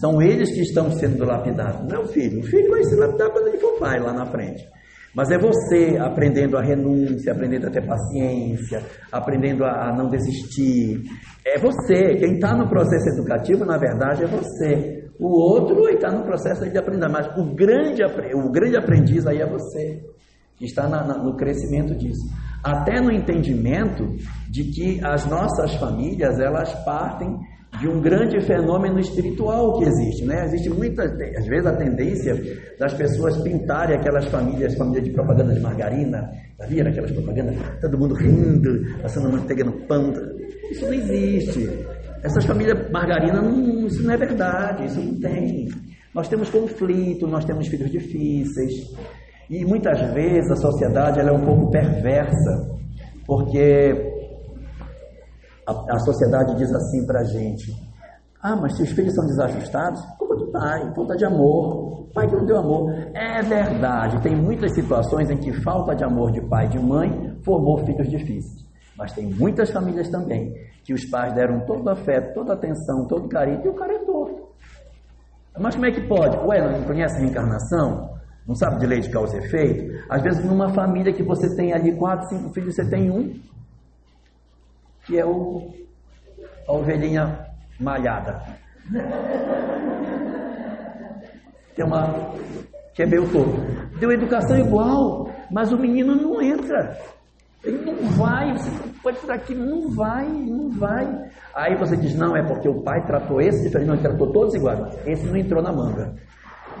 S1: São eles que estão sendo lapidados, não é o filho. O filho vai se lapidar quando ele for pai lá na frente. Mas é você aprendendo a renúncia, aprendendo a ter paciência, aprendendo a, não desistir. É você. Quem está no processo educativo, na verdade, é você. O outro está no processo de aprender. Mas o grande, o grande aprendiz aí é você, que está na, na, no crescimento disso. Até no entendimento de que as nossas famílias, elas partem de um grande fenômeno espiritual que existe, né? Existe muita, às vezes a tendência das pessoas pintarem aquelas famílias, famílias de propaganda de margarina, já viram aquelas propagandas? Todo mundo rindo, passando manteiga no pão. Isso não existe. Essas famílias margarina, não, isso não é verdade, isso não tem. Nós temos conflito, nós temos filhos difíceis. E muitas vezes a sociedade ela é um pouco perversa, porque a, a sociedade diz assim para a gente: ah, mas se os filhos são desajustados, culpa do pai, falta de amor, pai que não deu amor. É verdade, tem muitas situações em que falta de amor de pai e de mãe formou filhos difíceis. Mas tem muitas famílias também que os pais deram todo afeto, toda atenção, todo carinho e o cara é torto. Mas como é que pode? Ué, não conhece a reencarnação? Não sabe de lei de causa e efeito? Às vezes, numa família que você tem ali quatro, cinco filhos, você tem um que é o, a ovelhinha malhada. Tem uma que é meio todo. Deu educação igual, mas o menino não entra. Ele não vai, você pode por aqui, não vai, não vai. Aí você diz, não, é porque o pai tratou esse diferente, não, ele tratou todos iguais. Esse não entrou na manga.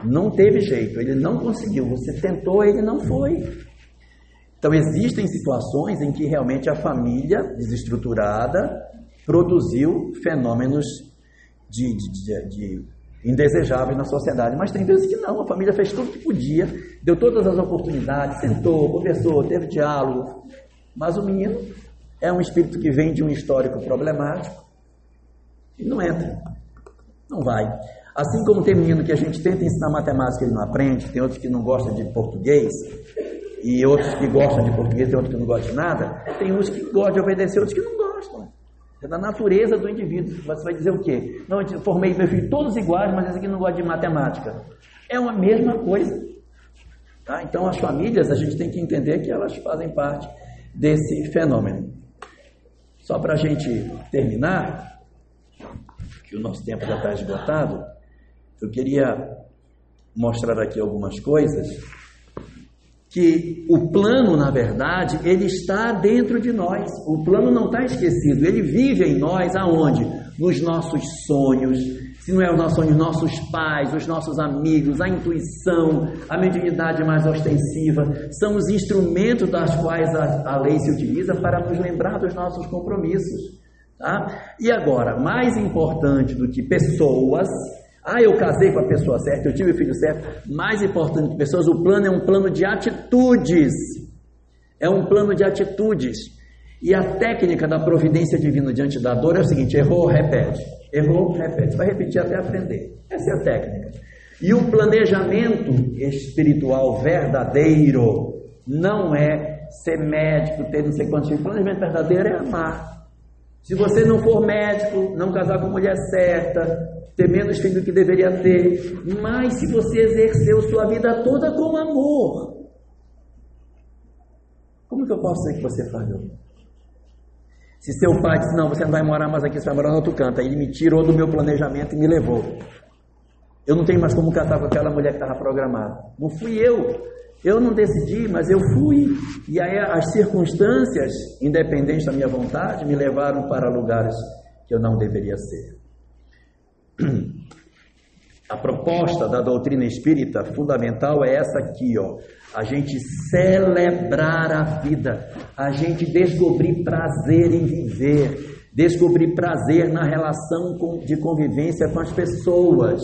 S1: Não teve jeito, ele não conseguiu. Você tentou, ele não foi. Então existem situações em que realmente a família desestruturada produziu fenômenos de, de, de indesejáveis na sociedade, mas tem vezes que não, a família fez tudo que podia, deu todas as oportunidades, sentou, conversou, teve diálogo, mas o menino é um espírito que vem de um histórico problemático e não entra, não vai. Assim como tem menino que a gente tenta ensinar matemática e ele não aprende, tem outros que não gostam de português, e outros que gostam de português, tem outros que não gostam de nada, tem uns que gostam de obedecer, outros que não gostam. É da natureza do indivíduo. Você vai dizer o quê? Não, eu formei meu filho todos iguais, mas esse aqui não gosta de matemática. É uma mesma coisa. Tá? Então, as famílias, a gente tem que entender que elas fazem parte desse fenômeno. Só para a gente terminar, que o nosso tempo já está esgotado, eu queria mostrar aqui algumas coisas que o plano, na verdade, ele está dentro de nós. O plano não está esquecido, ele vive em nós aonde? Nos nossos sonhos. Se não é o nosso sonho, nossos pais, os nossos amigos, a intuição, a mediunidade mais ostensiva, são os instrumentos das quais a, a lei se utiliza para nos lembrar dos nossos compromissos. Tá? E agora, mais importante do que pessoas, ah, eu casei com a pessoa certa, eu tive o filho certo. Mais importante que pessoas, o plano é um plano de atitudes. É um plano de atitudes. E a técnica da providência divina diante da dor é o seguinte: errou, repete. Errou, repete. Vai repetir até aprender. Essa é a técnica. E o planejamento espiritual verdadeiro não é ser médico, ter não sei quantos filhos. O planejamento verdadeiro é amar. Se você não for médico, não casar com a mulher certa, ter menos filho do que deveria ter, mas se você exerceu sua vida toda com amor, como que eu posso dizer que você falhou? Se seu pai disse, não, você não vai morar mais aqui, você vai morar no outro canto, aí ele me tirou do meu planejamento e me levou. Eu não tenho mais como casar com aquela mulher que estava programada. Não fui eu. Eu não decidi, mas eu fui. E aí as circunstâncias, independentes da minha vontade, me levaram para lugares que eu não deveria ser. A proposta da doutrina espírita fundamental é essa aqui, ó. A gente celebrar a vida, a gente descobrir prazer em viver, descobrir prazer na relação de convivência com as pessoas,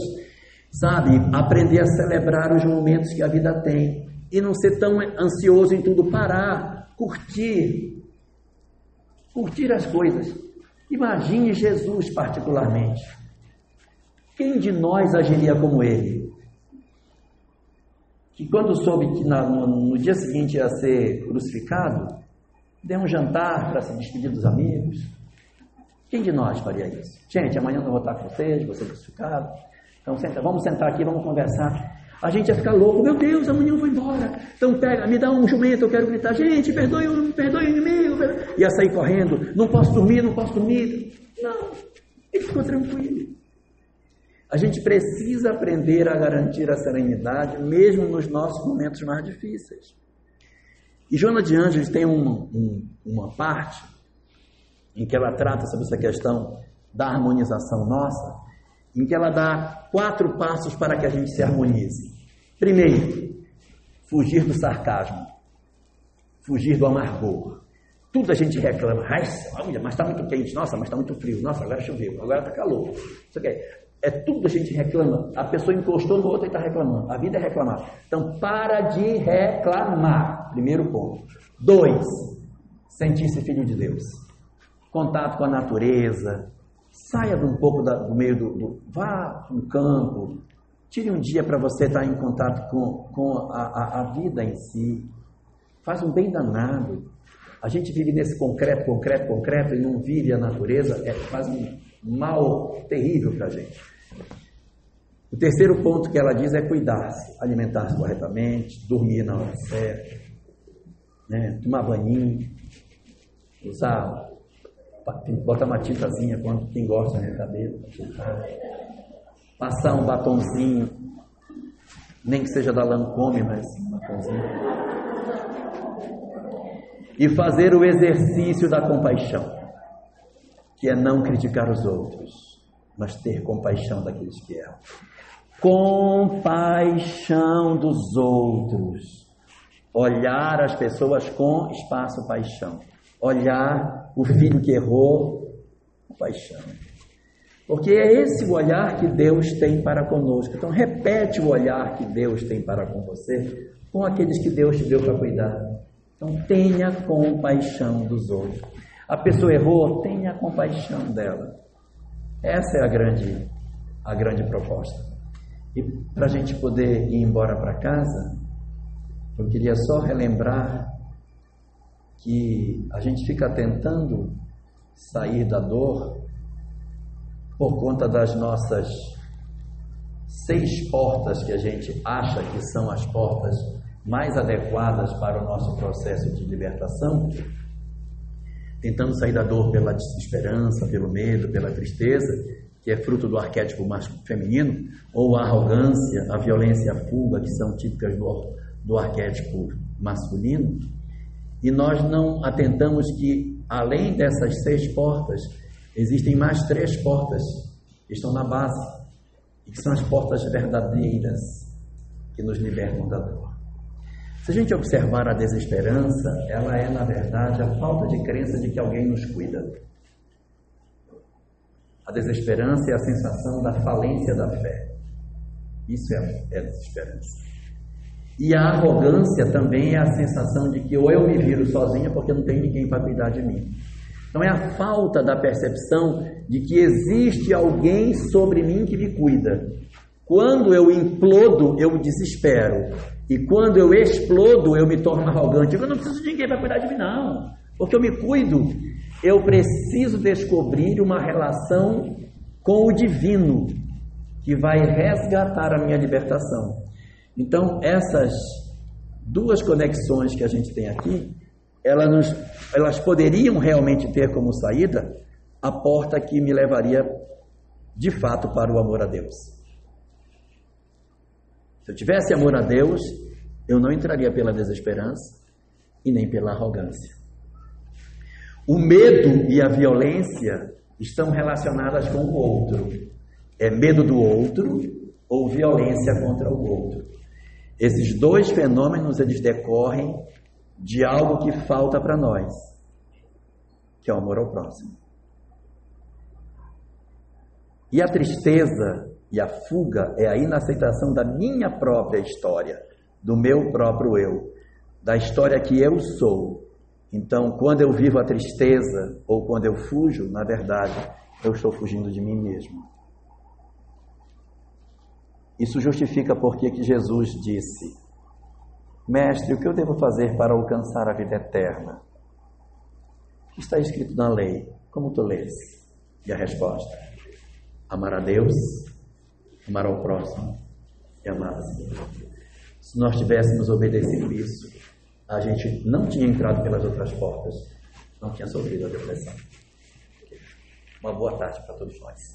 S1: sabe? Aprender a celebrar os momentos que a vida tem e não ser tão ansioso em tudo, parar, curtir, curtir as coisas. Imagine Jesus particularmente. Quem de nós agiria como ele? Que quando soube que na, no, no, dia seguinte ia ser crucificado, deu um jantar para se despedir dos amigos. Quem de nós faria isso? Gente, amanhã eu vou estar com vocês, vou ser crucificado. Então senta, vamos sentar aqui, vamos conversar. A gente ia ficar louco, meu Deus, amanhã vou embora. Então pega, me dá um jumento, eu quero gritar, gente, perdoe, perdoe o inimigo. Ia sair correndo, não posso dormir, não posso dormir. Não, ele ficou tranquilo. A gente precisa aprender a garantir a serenidade, mesmo nos nossos momentos mais difíceis. E Joana de Anjos tem uma, um, uma parte em que ela trata sobre essa questão da harmonização nossa, em que ela dá quatro passos para que a gente se harmonize. Primeiro, fugir do sarcasmo, fugir do amargor. Tudo a gente reclama, olha, mas está muito quente, nossa, mas está muito frio, nossa, agora choveu, agora está calor. Isso aqui é tudo a gente reclama. A pessoa encostou no outro e está reclamando. A vida é reclamar. Então, para de reclamar. Primeiro ponto. Dois, sentir-se filho de Deus. Contato com a natureza, Saia um pouco da, do meio do, do Vá no campo. Tire um dia para você estar em contato com, com a, a, a vida em si. Faz um bem danado. A gente vive nesse concreto, concreto, concreto e não vive a natureza, é, faz um mal terrível para a gente. O terceiro ponto que ela diz é cuidar-se, alimentar-se corretamente, dormir na hora certa, né? tomar banho, usar bota uma tintazinha quem gosta no cabelo, passar um batonzinho, nem que seja da Lancome, mas batonzinho. e fazer o exercício da compaixão, que é não criticar os outros, mas ter compaixão daqueles que erram. Compaixão dos outros. Olhar as pessoas com espaço paixão. Olhar o filho que errou paixão. Porque é esse o olhar que Deus tem para conosco. Então, repete o olhar que Deus tem para com você, com aqueles que Deus te deu para cuidar. Então, tenha compaixão dos outros. A pessoa errou, tenha compaixão dela. Essa é a grande, a grande proposta. E para a gente poder ir embora para casa, eu queria só relembrar que a gente fica tentando sair da dor por conta das nossas seis portas que a gente acha que são as portas mais adequadas para o nosso processo de libertação, tentando sair da dor pela desesperança, pelo medo, pela tristeza, que é fruto do arquétipo masculino feminino, ou a arrogância, a violência e a fuga, que são típicas do, do arquétipo masculino, e nós não atentamos que, além dessas seis portas, existem mais três portas que estão na base, e que são as portas verdadeiras que nos libertam da dor. Se a gente observar a desesperança, ela é, na verdade, a falta de crença de que alguém nos cuida. A desesperança é a sensação da falência da fé. Isso é, é desesperança. E a arrogância também é a sensação de que ou eu me viro sozinha porque não tem ninguém para cuidar de mim. Então é a falta da percepção de que existe alguém sobre mim que me cuida. Quando eu implodo, eu desespero. E quando eu explodo, eu me torno arrogante. Eu não preciso de ninguém para cuidar de mim, não. Porque eu me cuido. Eu preciso descobrir uma relação com o divino que vai resgatar a minha libertação. Então, essas duas conexões que a gente tem aqui, elas, nos, elas poderiam realmente ter como saída a porta que me levaria de fato para o amor a Deus. Se eu tivesse amor a Deus, eu não entraria pela desesperança e nem pela arrogância. O medo e a violência estão relacionadas com o outro. É medo do outro ou violência contra o outro. Esses dois fenômenos eles decorrem de algo que falta para nós, que é o amor ao próximo. E a tristeza e a fuga é a inaceitação da minha própria história, do meu próprio eu, da história que eu sou. Então, quando eu vivo a tristeza ou quando eu fujo, na verdade, eu estou fugindo de mim mesmo. Isso justifica porque que Jesus disse: Mestre, o que eu devo fazer para alcançar a vida eterna? Está escrito na lei. Como tu lês? E a resposta: Amar a Deus amar ao próximo e amar a si Se nós tivéssemos obedecido isso, a gente não tinha entrado pelas outras portas, não tinha sofrido a depressão. Uma boa tarde para todos nós.